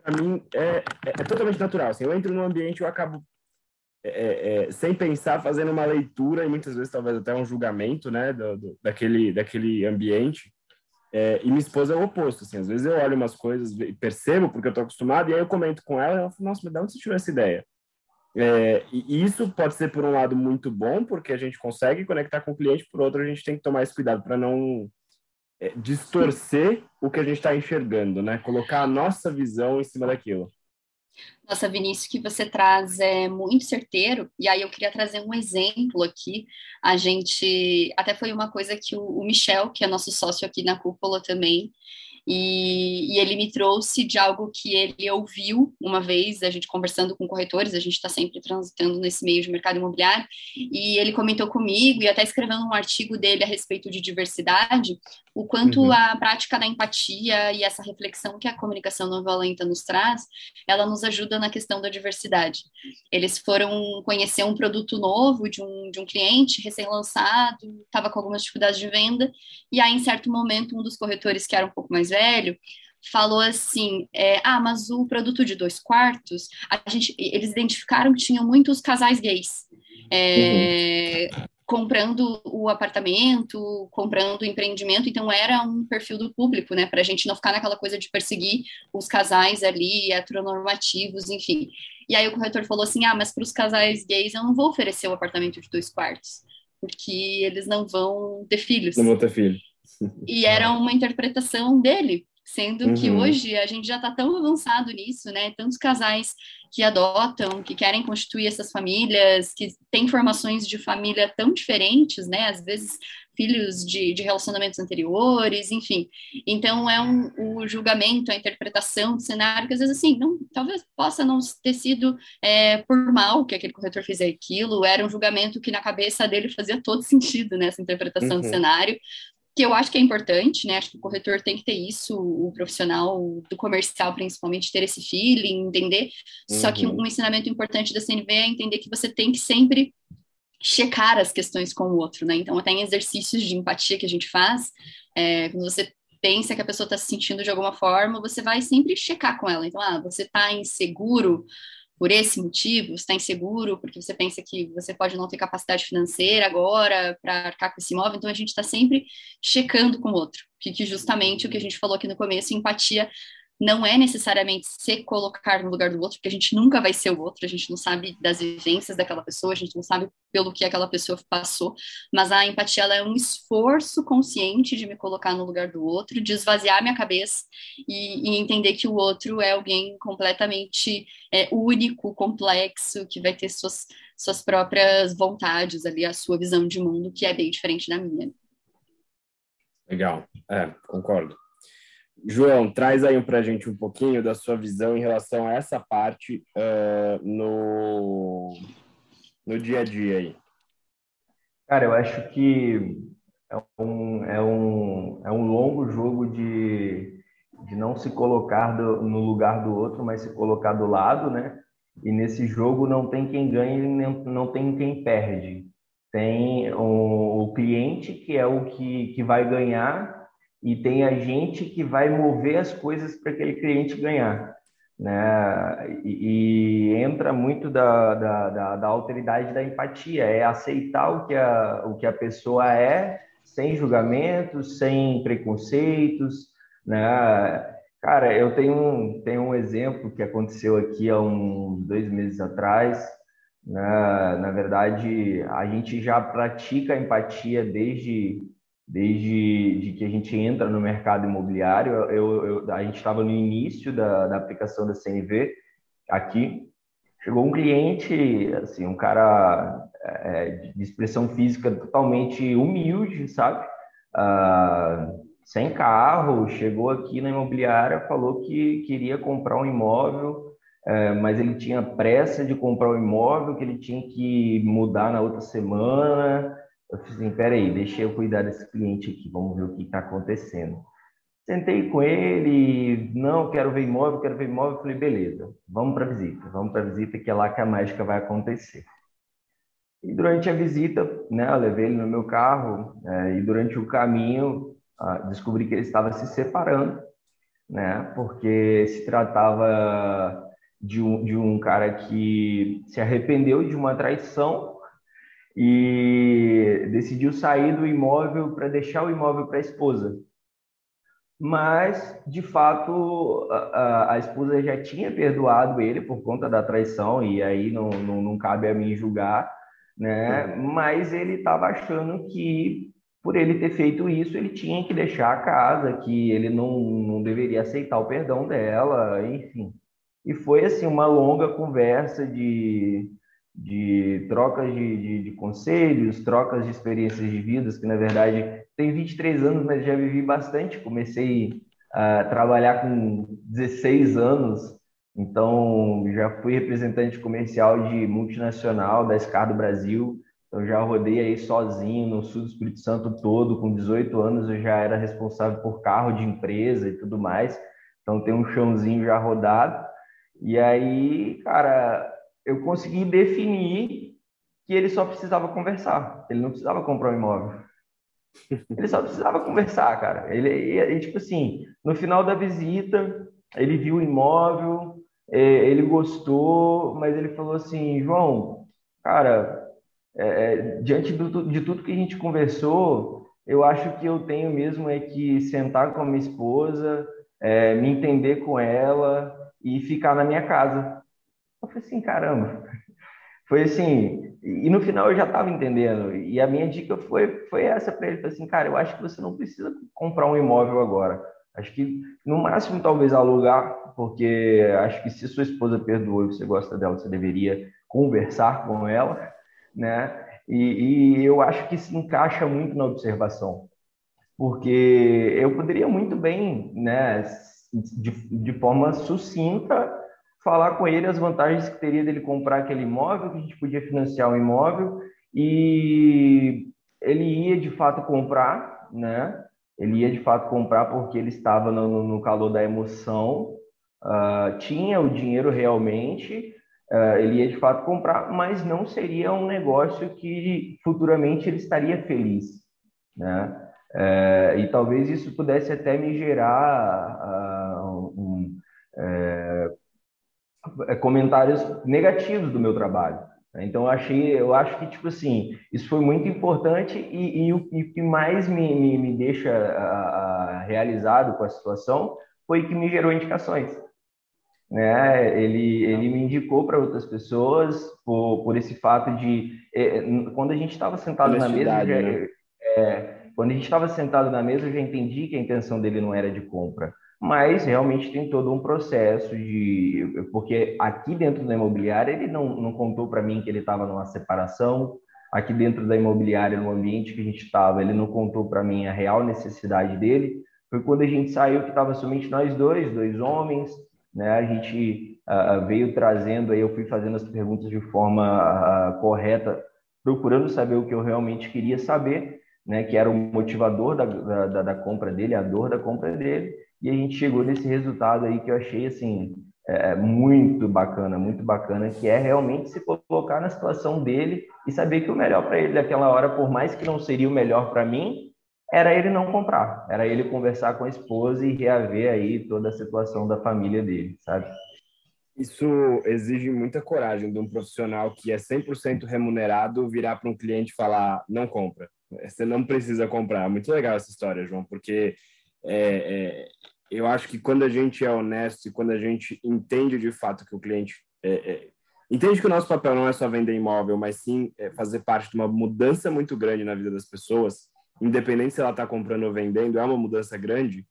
para mim é, é, é, totalmente natural. Assim, eu entro num ambiente, eu acabo é, é, é, sem pensar fazendo uma leitura e muitas vezes talvez até um julgamento, né, do, do daquele daquele ambiente. e minha esposa é o oposto. Assim, às vezes eu olho umas coisas e percebo porque eu estou acostumado e aí eu comento com ela e ela fala, nossa, mas de onde você tirou essa ideia? É, e isso pode ser, por um lado, muito bom, porque a gente consegue conectar com o cliente, por outro, a gente tem que tomar esse cuidado para não é, distorcer o que a gente está enxergando, né? Colocar a nossa visão em cima daquilo. Nossa, Vinícius, que você traz é muito certeiro, e aí eu queria trazer um exemplo aqui. A gente, até foi uma coisa que o, o Michel, que é nosso sócio aqui na Cúpula também, e, e, ele me trouxe de algo que ele ouviu uma vez, a gente conversando com corretores, a gente está sempre transitando nesse meio de mercado imobiliário, e ele comentou comigo, e até escrevendo um artigo dele a respeito de diversidade, o quanto uhum. a prática da empatia e essa reflexão que a comunicação não violenta nos traz, ela nos ajuda na questão da diversidade. Eles foram conhecer um produto novo de um, de um cliente recém-lançado, estava com algumas dificuldades de venda, e aí, em certo momento, um dos corretores, que era um pouco mais velho, velho, falou assim: é, ah, mas o produto de dois quartos, a gente, eles identificaram que tinham muitos casais gays. É, uhum. Comprando o apartamento, comprando o empreendimento, então era um perfil do público, né? Para a gente não ficar naquela coisa de perseguir os casais ali, heteronormativos, enfim. E aí o corretor falou assim: ah, mas para os casais gays eu não vou oferecer o apartamento de dois quartos, porque eles não vão ter filhos. Não vão ter filhos. E era uma interpretação dele, sendo uhum. que hoje a gente já está tão avançado nisso, né? Tantos casais que adotam, que querem constituir essas famílias, que têm formações de família tão diferentes, né? Às vezes filhos de, de relacionamentos anteriores, enfim. Então é um o julgamento, a interpretação do cenário que às vezes assim, não, talvez possa não ter sido é, por mal que aquele corretor fez aquilo, era um julgamento que na cabeça dele fazia todo sentido nessa né, interpretação uhum. do cenário, que eu acho que é importante, né? Acho que o corretor tem que ter isso, o profissional do comercial, principalmente, ter esse feeling, entender. Uhum. Só que um, um ensinamento importante da CNV é entender que você tem que sempre checar as questões com o outro, né? Então, até em exercícios de empatia que a gente faz, é, quando você pensa que a pessoa está se sentindo de alguma forma, você vai sempre checar com ela. Então, ah, você está inseguro por esse motivo, está inseguro, porque você pensa que você pode não ter capacidade financeira agora para arcar com esse imóvel, então a gente está sempre checando com o outro, que, que justamente o que a gente falou aqui no começo, empatia não é necessariamente se colocar no lugar do outro, porque a gente nunca vai ser o outro, a gente não sabe das vivências daquela pessoa, a gente não sabe pelo que aquela pessoa passou, mas a empatia é um esforço consciente de me colocar no lugar do outro, de esvaziar minha cabeça e, e entender que o outro é alguém completamente é, único, complexo, que vai ter suas, suas próprias vontades ali, a sua visão de mundo, que é bem diferente da minha. Legal, é, concordo. João, traz aí para a gente um pouquinho da sua visão em relação a essa parte uh, no, no dia a dia aí. Cara, eu acho que é um, é um, é um longo jogo de, de não se colocar do, no lugar do outro, mas se colocar do lado, né? E nesse jogo não tem quem ganhe e não tem quem perde. Tem o, o cliente, que é o que, que vai ganhar, e tem a gente que vai mover as coisas para aquele cliente ganhar. né? E, e entra muito da, da, da, da, alteridade da empatia, é aceitar o que a, o que a pessoa é, sem julgamentos, sem preconceitos, né? Cara, eu tenho um, tenho um exemplo que aconteceu aqui há uns dois meses atrás. Né? Na verdade, a gente já pratica a empatia desde desde de que a gente entra no mercado imobiliário. Eu, eu a gente estava no início da, da aplicação da CNV aqui. Chegou um cliente, assim, um cara é, de expressão física totalmente humilde, sabe? Ah, sem carro, chegou aqui na imobiliária, falou que queria comprar um imóvel, é, mas ele tinha pressa de comprar o um imóvel, que ele tinha que mudar na outra semana, eu falei assim, peraí, deixa eu cuidar desse cliente aqui, vamos ver o que está acontecendo. Sentei com ele, não, quero ver imóvel, quero ver imóvel. Falei, beleza, vamos para a visita, vamos para a visita que é lá que a mágica vai acontecer. E durante a visita, né, eu levei ele no meu carro é, e durante o caminho descobri que ele estava se separando, né, porque se tratava de um, de um cara que se arrependeu de uma traição e decidiu sair do imóvel para deixar o imóvel para a esposa. Mas, de fato, a, a, esposa já tinha perdoado ele por conta da traição, e aí não, não, não cabe a mim julgar, né? Mas ele estava achando que, por ele ter feito isso, ele tinha que deixar a casa, que ele não, não deveria aceitar o perdão dela, enfim. E foi, assim, uma longa conversa de de trocas de, de, de, conselhos, trocas de experiências de vidas, que na verdade tenho 23 anos, mas já vivi bastante. Comecei a trabalhar com 16 anos, então já fui representante comercial de multinacional da Scar do Brasil. Então já rodei aí sozinho no sul do Espírito Santo todo, com 18 anos eu já era responsável por carro de empresa e tudo mais. Então tem um chãozinho já rodado. E aí, cara, eu consegui definir que ele só precisava conversar, ele não precisava comprar um imóvel. Ele só precisava conversar, cara. Ele, ele, tipo assim, no final da visita, ele viu o imóvel, é, ele gostou, mas ele falou assim, João, cara, é, é, diante do, de tudo que a gente conversou, eu acho que eu tenho mesmo é que sentar com a minha esposa, é, me entender com ela e ficar na minha casa. Eu falei assim, caramba. Foi assim, e no final eu já estava entendendo. E a minha dica foi, foi essa para ele. Falei assim, cara, eu acho que você não precisa comprar um imóvel agora. Acho que no máximo talvez alugar, porque acho que se sua esposa perdoou e você gosta dela, você deveria conversar com ela, né? E, e eu acho que se encaixa muito na observação, porque eu poderia muito bem, né, de, de forma sucinta, falar com ele as vantagens que teria dele comprar aquele imóvel, que a gente podia financiar o um imóvel e ele ia de fato comprar, né? Ele ia de fato comprar porque ele estava no, no calor da emoção, uh, tinha o dinheiro realmente, uh, ele ia de fato comprar, mas não seria um negócio que futuramente ele estaria feliz, né? Uh, e talvez isso pudesse até me gerar um, é, é, comentários negativos do meu trabalho. Então, eu achei, eu acho que, tipo assim, isso foi muito importante e, e o, que mais me, me, me deixa a, a, realizado com a situação foi que me gerou indicações. Né? Ele, ele me indicou para outras pessoas por, por esse fato de... É, quando a gente estava sentado na mesa... Né? é, quando a gente estava sentado na mesa, eu já entendi que a intenção dele não era de compra mas realmente tem todo um processo de. Porque aqui dentro da imobiliária, ele não, não contou para mim que ele estava numa separação, aqui dentro da imobiliária, no ambiente que a gente estava, ele não contou para mim a real necessidade dele. Foi quando a gente saiu que estava somente nós dois, dois homens, né? A gente uh, veio trazendo, aí eu fui fazendo as perguntas de forma uh, correta, procurando saber o que eu realmente queria saber, né? Que era o motivador da, da, da compra dele, a dor da compra dele e a gente chegou nesse resultado aí que eu achei assim é, muito bacana, muito bacana, que é realmente se colocar na situação dele e saber que o melhor para ele naquela hora, por mais que não seria o melhor para mim, era ele não comprar, era ele conversar com a esposa e reaver aí toda a situação da família dele, sabe? Isso exige muita coragem de um profissional que é 100% remunerado virar para um cliente e falar: não compra, você não precisa comprar. Muito legal essa história, João, porque é, é, eu acho que quando a gente é honesto e quando a gente entende de fato que o cliente é, é entende que o nosso papel não é só vender imóvel, mas sim é, fazer parte de uma mudança muito grande na vida das pessoas, independente se ela está comprando ou vendendo, é uma mudança grande.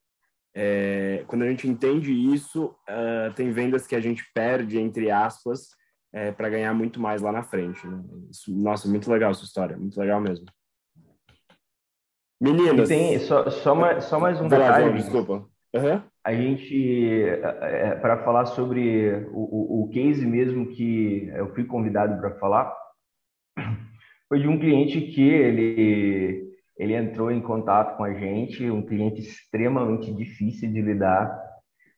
É, quando a gente entende isso, uh, tem vendas que a gente perde, entre aspas, é, para ganhar muito mais lá na frente. Né? Isso, nossa, muito legal essa história, muito legal mesmo. Meninas. tem só, só, mais, só mais um detalhe. Desculpa. Uhum. A gente, é, para falar sobre o, o, o case mesmo que eu fui convidado para falar, foi de um cliente que ele ele entrou em contato com a gente, um cliente extremamente difícil de lidar,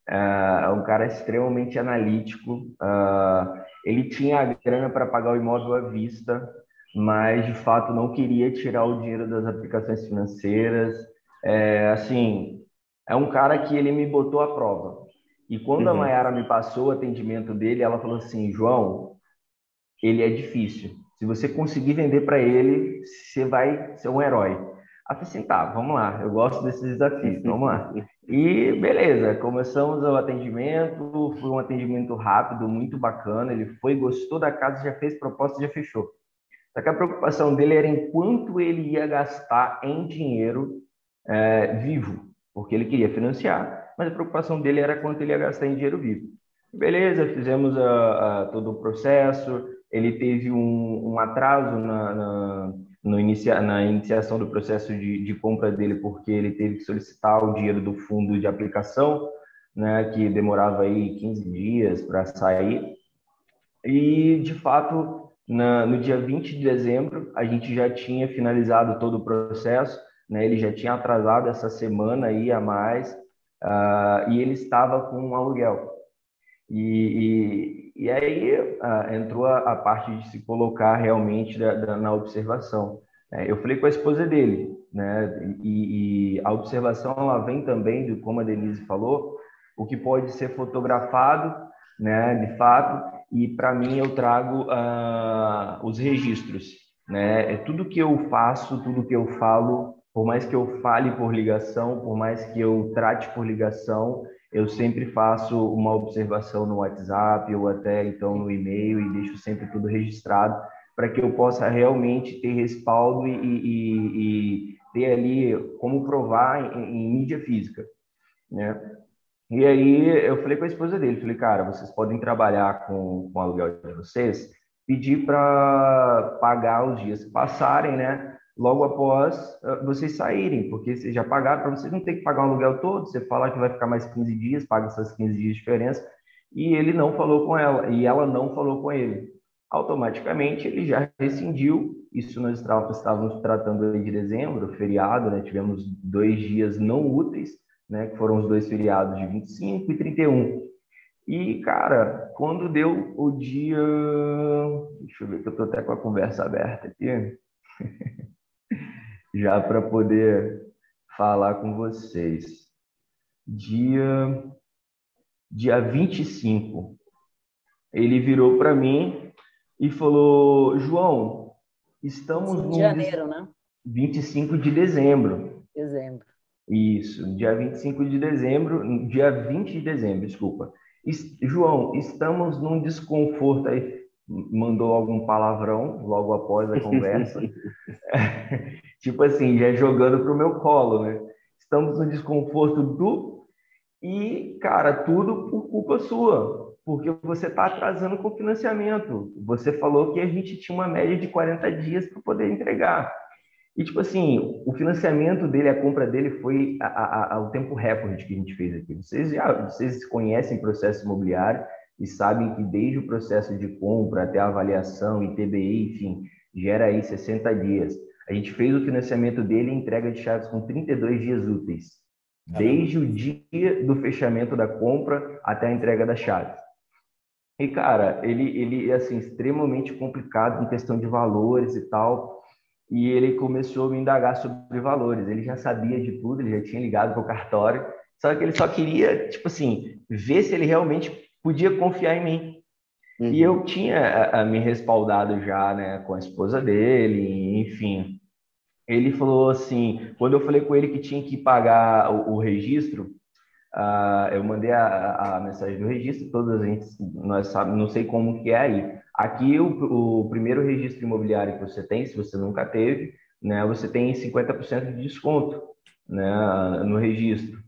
uh, um cara extremamente analítico. Uh, ele tinha a grana para pagar o imóvel à vista, mas de fato não queria tirar o dinheiro das aplicações financeiras. É, assim, é um cara que ele me botou à prova. E quando uhum. a Mayara me passou o atendimento dele, ela falou assim: João, ele é difícil. Se você conseguir vender para ele, você vai ser um herói. Aí assim, tá, vamos lá, eu gosto desses desafios, vamos lá. E beleza, começamos o atendimento, foi um atendimento rápido, muito bacana, ele foi, gostou da casa, já fez proposta, já fechou. Só que a preocupação dele era em quanto ele ia gastar em dinheiro é, vivo, porque ele queria financiar, mas a preocupação dele era quanto ele ia gastar em dinheiro vivo. Beleza, fizemos a, a, todo o processo, ele teve um, um atraso na, na, inicia, na iniciação do processo de, de, compra dele, porque ele teve que solicitar o dinheiro do fundo de aplicação, né, que demorava aí 15 dias para sair. E, de fato, na, no dia 20 de dezembro, a gente já tinha finalizado todo o processo, né, ele já tinha atrasado essa semana aí a mais, uh, e ele estava com um aluguel. E, e, e aí ah, entrou a, a, parte de se colocar realmente da, da, na observação. É, eu falei com a esposa dele, né? E, e, a observação ela vem também, de, como a Denise falou, o que pode ser fotografado, né? De fato, e para mim eu trago ah, os registros, né? É tudo que eu faço, tudo que eu falo, por mais que eu fale por ligação, por mais que eu trate por ligação, eu sempre faço uma observação no WhatsApp ou até então no e-mail e deixo sempre tudo registrado para que eu possa realmente ter respaldo e, e, e ter ali como provar em, em, mídia física, né? E aí eu falei com a esposa dele, falei, cara, vocês podem trabalhar com, com o aluguel de vocês, pedir para pagar os dias que passarem, né? logo após uh, vocês saírem, porque vocês já pagaram, para vocês não ter que pagar o aluguel todo, você falar que vai ficar mais 15 dias, paga essas 15 dias de diferença, e ele não falou com ela, e ela não falou com ele. Automaticamente ele já rescindiu, isso nós estávamos tratando de dezembro, feriado, né? tivemos dois dias não úteis, né? que foram os dois feriados de 25 e 31. E, cara, quando deu o dia. Deixa eu ver que eu estou até com a conversa aberta aqui. já para poder falar com vocês. Dia, dia 25, ele virou para mim e falou: João, estamos no. janeiro, né? 25 de dezembro. Isso, dia 25 de dezembro, dia 20 de dezembro, desculpa. João, estamos num desconforto aí. Mandou algum palavrão logo após a conversa. tipo assim, já jogando pro meu colo, né? Estamos no desconforto do e, cara, tudo por culpa sua, porque você está atrasando com o financiamento. Você falou que a gente tinha uma média de 40 dias para poder entregar. E, tipo assim, o financiamento dele, a compra dele foi o tempo recorde que a gente fez aqui. Vocês já vocês conhecem processo imobiliário e sabem que desde o processo de compra até a avaliação, ITBI, enfim, gera aí 60 dias. A gente fez o financiamento dele e entrega de chaves com 32 dias úteis, desde o dia do fechamento da compra até a entrega da chave. E, cara, ele, ele é assim, extremamente complicado em questão de valores e tal. E ele começou a me indagar sobre valores. Ele já sabia de tudo, ele já tinha ligado para o cartório. Só que ele só queria, tipo assim, ver se ele realmente podia confiar em mim. Uhum. E eu tinha a, a, me respaldado já, né, com a esposa dele, enfim. Ele falou assim, quando eu falei com ele que tinha que pagar o, o registro, uh, eu mandei a, a, mensagem do registro, todas a gente, nós sabemos, não sei como que é aí. Aqui, o, o primeiro registro imobiliário que você tem, se você nunca teve, né, você tem 50% de desconto né, no registro.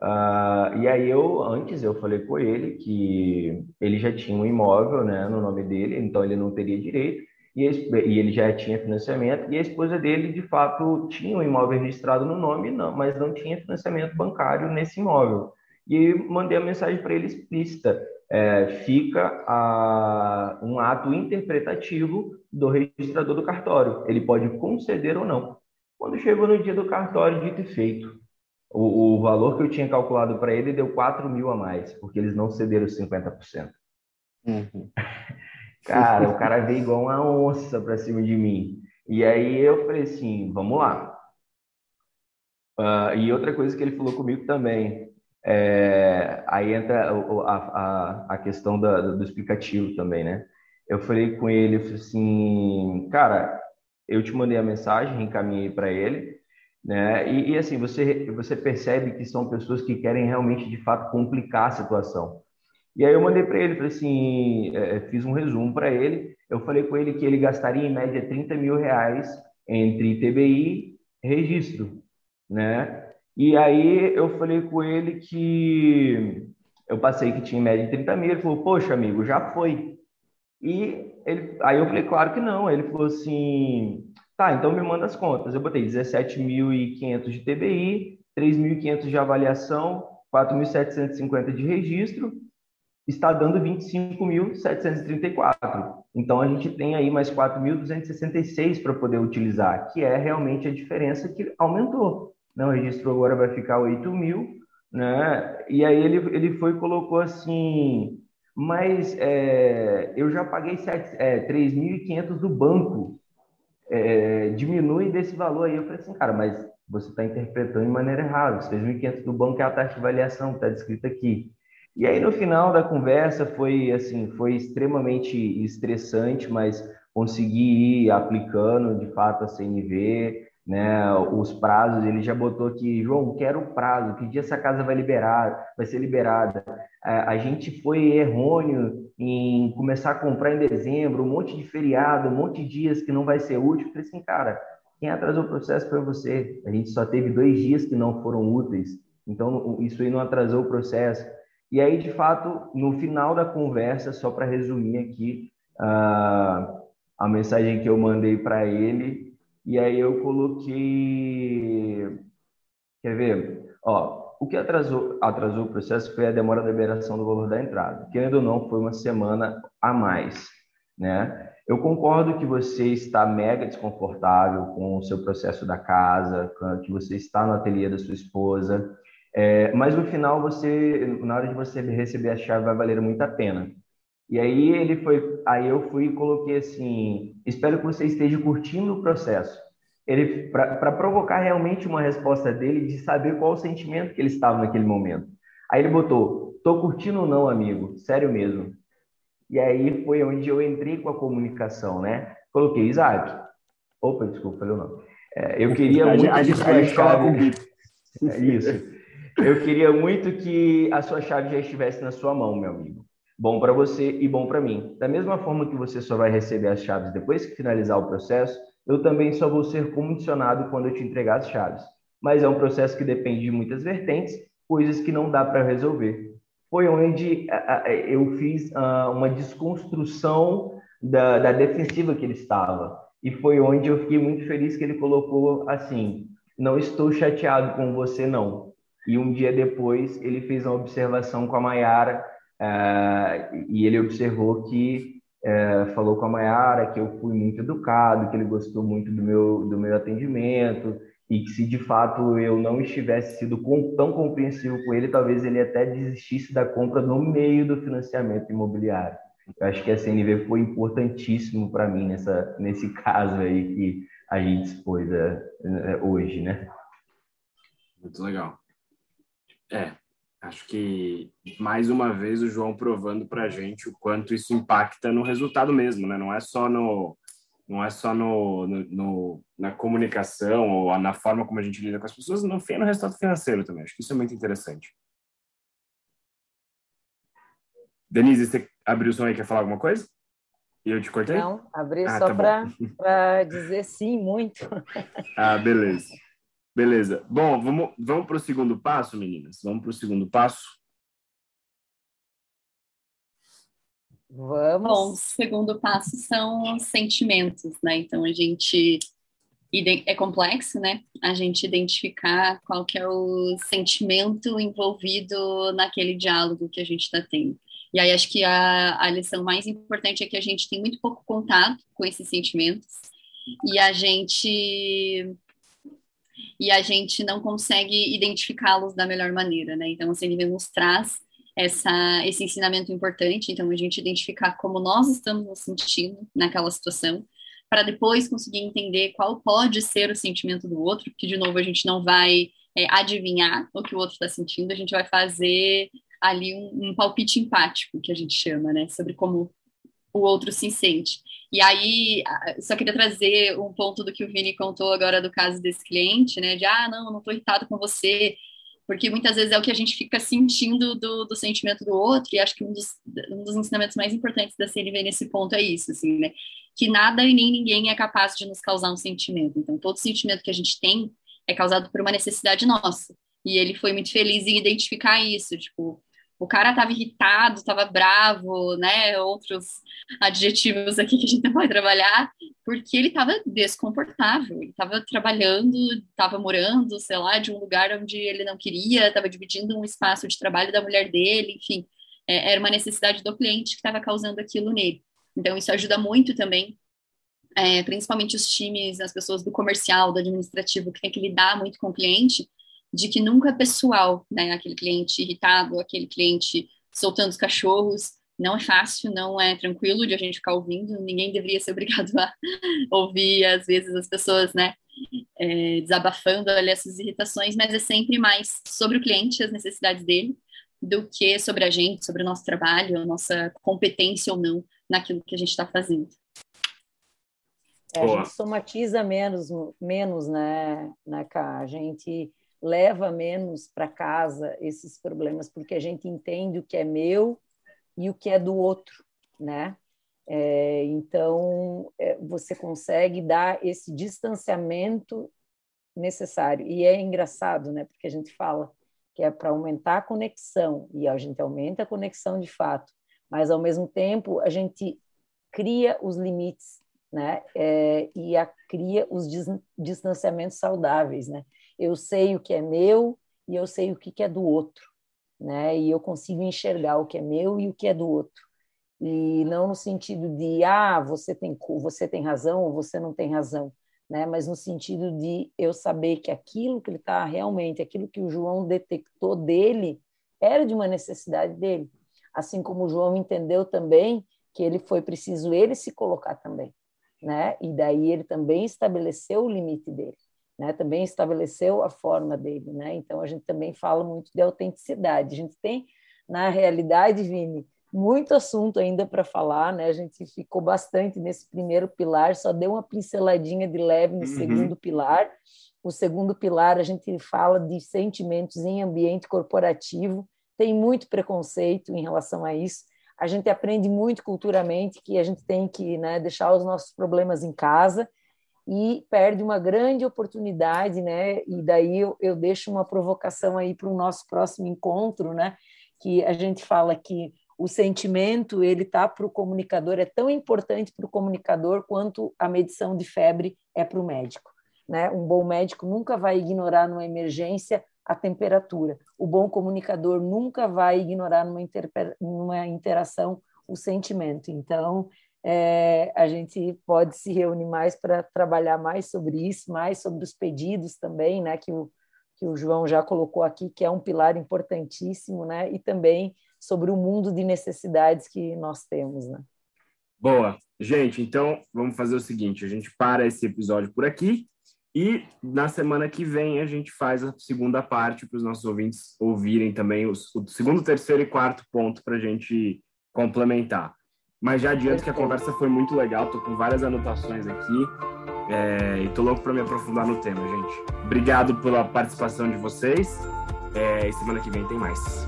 Uh, e aí eu, antes, eu falei com ele que ele já tinha um imóvel né, no nome dele, então ele não teria direito, e, ele já tinha financiamento, e a esposa dele, de fato, tinha um imóvel registrado no nome, não, mas não tinha financiamento bancário nesse imóvel. E mandei a mensagem para ele explícita, é, fica a, um ato interpretativo do registrador do cartório, ele pode conceder ou não. Quando chegou no dia do cartório, dito e feito, o, o valor que eu tinha calculado para ele deu 4 mil a mais, porque eles não cederam 50%. Uhum. Cara, o cara veio igual uma onça para cima de mim. E aí eu falei assim, vamos lá. Uh, e outra coisa que ele falou comigo também, é, aí entra a, a, a questão da, do explicativo também, né? Eu falei com ele, eu falei assim, cara, eu te mandei a mensagem, encaminhei para ele, né? E, e, assim, você, você percebe que são pessoas que querem realmente, de fato, complicar a situação. E aí eu mandei para ele, falei assim, é, é fiz um resumo para ele. Eu falei com ele que ele gastaria em média 30 mil reais entre TBI e registro, né? E aí eu falei com ele que eu passei que tinha em média 30 mil. Ele falou, poxa, amigo, já foi. E ele, aí eu falei, claro que não. Ele falou assim, Tá, então me manda as contas. Eu botei 17.500 de TBI, 3.500 de avaliação, 4.750 de registro, está dando 25.734. Então a gente tem aí mais 4.266 para poder utilizar, que é realmente a diferença que aumentou. Né? O registro agora vai ficar 8 mil, né? E aí ele, ele foi colocou assim, mas é, eu já paguei é, 3.500 do banco é, diminui desse valor aí. Eu falei assim, cara, mas você está interpretando de maneira errada. Os 3.500 do banco é a taxa de avaliação que está descrita aqui. E aí, no final da conversa, foi assim, foi extremamente estressante, mas consegui ir aplicando, de fato, a CNV, né, os prazos, ele já botou aqui, João, quero o prazo, que dia essa casa vai liberar, vai ser liberada. A, gente foi errôneo em começar a comprar em dezembro, um monte de feriado, um monte de dias que não vai ser útil. Eu falei assim, cara, quem atrasou o processo foi você. A gente só teve dois dias que não foram úteis, então isso aí não atrasou o processo. E aí, de fato, no final da conversa, só para resumir aqui, uh, a mensagem que eu mandei para ele e aí eu coloquei. Quer ver? Ó, o que atrasou, atrasou o processo foi a demora da liberação do valor da entrada. Querendo ou não, foi uma semana a mais, né? Eu concordo que você está mega desconfortável com o seu processo da casa, que você está no ateliê da sua esposa, é, mas no final você, na hora de você receber a chave, vai valer muito a pena. E aí ele foi, aí eu fui e coloquei assim, espero que você esteja curtindo o processo. Ele para provocar realmente uma resposta dele de saber qual o sentimento que ele estava naquele momento. Aí ele botou, tô curtindo ou não, amigo? Sério mesmo. E aí foi onde eu entrei com a comunicação, né? Coloquei Isaac. Opa, desculpa, falei o nome. É, eu queria muito a gente, a gente chave... É isso. Eu queria muito que a sua chave já estivesse na sua mão, meu amigo bom para você e bom para mim. Da mesma forma que você só vai receber as chaves depois que finalizar o processo, eu também só vou ser comissionado quando eu te entregar as chaves. Mas é um processo que depende de muitas vertentes, coisas que não dá para resolver. Foi onde eu fiz uma desconstrução da, da defensiva que ele estava. E foi onde eu fiquei muito feliz que ele colocou assim: não estou chateado com você, não. E um dia depois ele fez uma observação com a Mayara Uh, e ele observou que uh, falou com a Mayara que eu fui muito educado, que ele gostou muito do meu, do meu atendimento e que se de fato eu não estivesse sido com, tão compreensivo com ele, talvez ele até desistisse da compra no meio do financiamento imobiliário. Eu acho que a CNV foi importantíssimo para mim nessa, nesse caso aí que a gente expôs uh, hoje, né? Muito legal. É, Acho que mais uma vez o João provando para a gente o quanto isso impacta no resultado mesmo, né? Não é só no não é só no, no, no, na comunicação ou na forma como a gente lida com as pessoas, no fim no resultado financeiro também. Acho que isso é muito interessante. Denise, você abriu o som aí, quer falar alguma coisa? E eu te cortei? Não, abri ah, só tá para dizer sim, muito. ah, beleza. Beleza. Bom, vamos, vamos para o segundo passo, meninas? Vamos para o segundo passo? Vamos. Bom, o segundo passo são os sentimentos, né? Então a gente é complexo, né? A gente identificar qual que é o sentimento envolvido naquele diálogo que a gente está tendo. E aí acho que a, a lição mais importante é que a gente tem muito pouco contato com esses sentimentos e a gente e a gente não consegue identificá-los da melhor maneira, né? Então, assim, ele nos traz essa, esse ensinamento importante, então a gente identificar como nós estamos nos sentindo naquela situação, para depois conseguir entender qual pode ser o sentimento do outro, porque de novo a gente não vai é, adivinhar o que o outro está sentindo, a gente vai fazer ali um, um, palpite empático, que a gente chama, né, sobre como o outro se sente. E aí, só queria trazer um ponto do que o Vini contou agora do caso desse cliente, né, de, ah, não, não estou irritado com você, porque muitas vezes é o que a gente fica sentindo do, do sentimento do outro, e acho que um dos, um dos ensinamentos mais importantes da CNV nesse ponto é isso, assim, né? Que nada e nem ninguém é capaz de nos causar um sentimento. Então, todo sentimento que a gente tem é causado por uma necessidade nossa. E ele foi muito feliz em identificar isso, tipo, o cara estava irritado, estava bravo, né? Outros adjetivos aqui que a gente não vai trabalhar, porque ele estava desconfortável. Ele estava trabalhando, estava morando, sei lá, de um lugar onde ele não queria, estava dividindo um espaço de trabalho da mulher dele, enfim, é, era uma necessidade do cliente que estava causando aquilo nele. Então, isso ajuda muito também, é, principalmente os times, as pessoas do comercial, do administrativo, que tem que lidar muito com o cliente, de que nunca é pessoal, né? Aquele cliente irritado, aquele cliente soltando os cachorros, não é fácil, não é tranquilo de a gente ficar ouvindo, ninguém deveria ser obrigado a ouvir, às vezes, as pessoas, né, é, desabafando ali essas irritações, mas é sempre mais sobre o cliente, as necessidades dele, do que sobre a gente, sobre o nosso trabalho, a nossa competência ou não naquilo que a gente está fazendo. É, a gente somatiza menos, menos, né, né, Cá? A gente leva menos para casa esses problemas, porque a gente entende o que é meu e o que é do outro, né? É, então, é, você consegue dar esse distanciamento necessário. E é engraçado, né? Porque a gente fala que é para aumentar a conexão, e a gente aumenta a conexão de fato, mas ao mesmo tempo a gente cria os limites, né? É, e a, cria os distanciamentos saudáveis, né? Eu sei o que é meu e eu sei o que é do outro, né? E eu consigo enxergar o que é meu e o que é do outro. E não no sentido de ah, você tem você tem razão ou você não tem razão, né? Mas no sentido de eu saber que aquilo que ele está realmente, aquilo que o João detectou dele, era de uma necessidade dele. Assim como o João entendeu também que ele foi preciso ele se colocar também, né? E daí ele também estabeleceu o limite dele né, também estabeleceu a forma dele, né? Então a gente também fala muito de autenticidade. A gente tem na realidade, Vini, muito assunto ainda para falar, né? A gente ficou bastante nesse primeiro pilar, só deu uma pinceladinha de leve no uhum. segundo pilar. O segundo pilar a gente fala de sentimentos em ambiente corporativo. Tem muito preconceito em relação a isso. A gente aprende muito culturalmente que a gente tem que né, deixar os nossos problemas em casa e perde uma grande oportunidade, né? E daí eu, eu deixo uma provocação aí para o nosso próximo encontro, né? Que a gente fala que o sentimento ele tá para o comunicador é tão importante para o comunicador quanto a medição de febre é para o médico, né? Um bom médico nunca vai ignorar numa emergência a temperatura. O bom comunicador nunca vai ignorar numa, numa interação o sentimento. Então, é, a gente pode se reunir mais para trabalhar mais sobre isso, mais sobre os pedidos também, né, que o, que o João já colocou aqui, que é um pilar importantíssimo, né, e também sobre o mundo de necessidades que nós temos, né. Boa. Gente, então vamos fazer o seguinte, a gente para esse episódio por aqui E na semana que vem a gente faz a segunda parte para os nossos ouvintes ouvirem também os, o segundo, terceiro e quarto ponto para a gente complementar. Mas já adianto que a conversa foi muito legal, tô com várias anotações aqui é, e tô louco para me aprofundar no tema, gente. Obrigado pela participação de vocês. É, e semana que vem tem mais.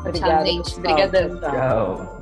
Obrigada, Tchau, gente. Obrigadão. Tchau.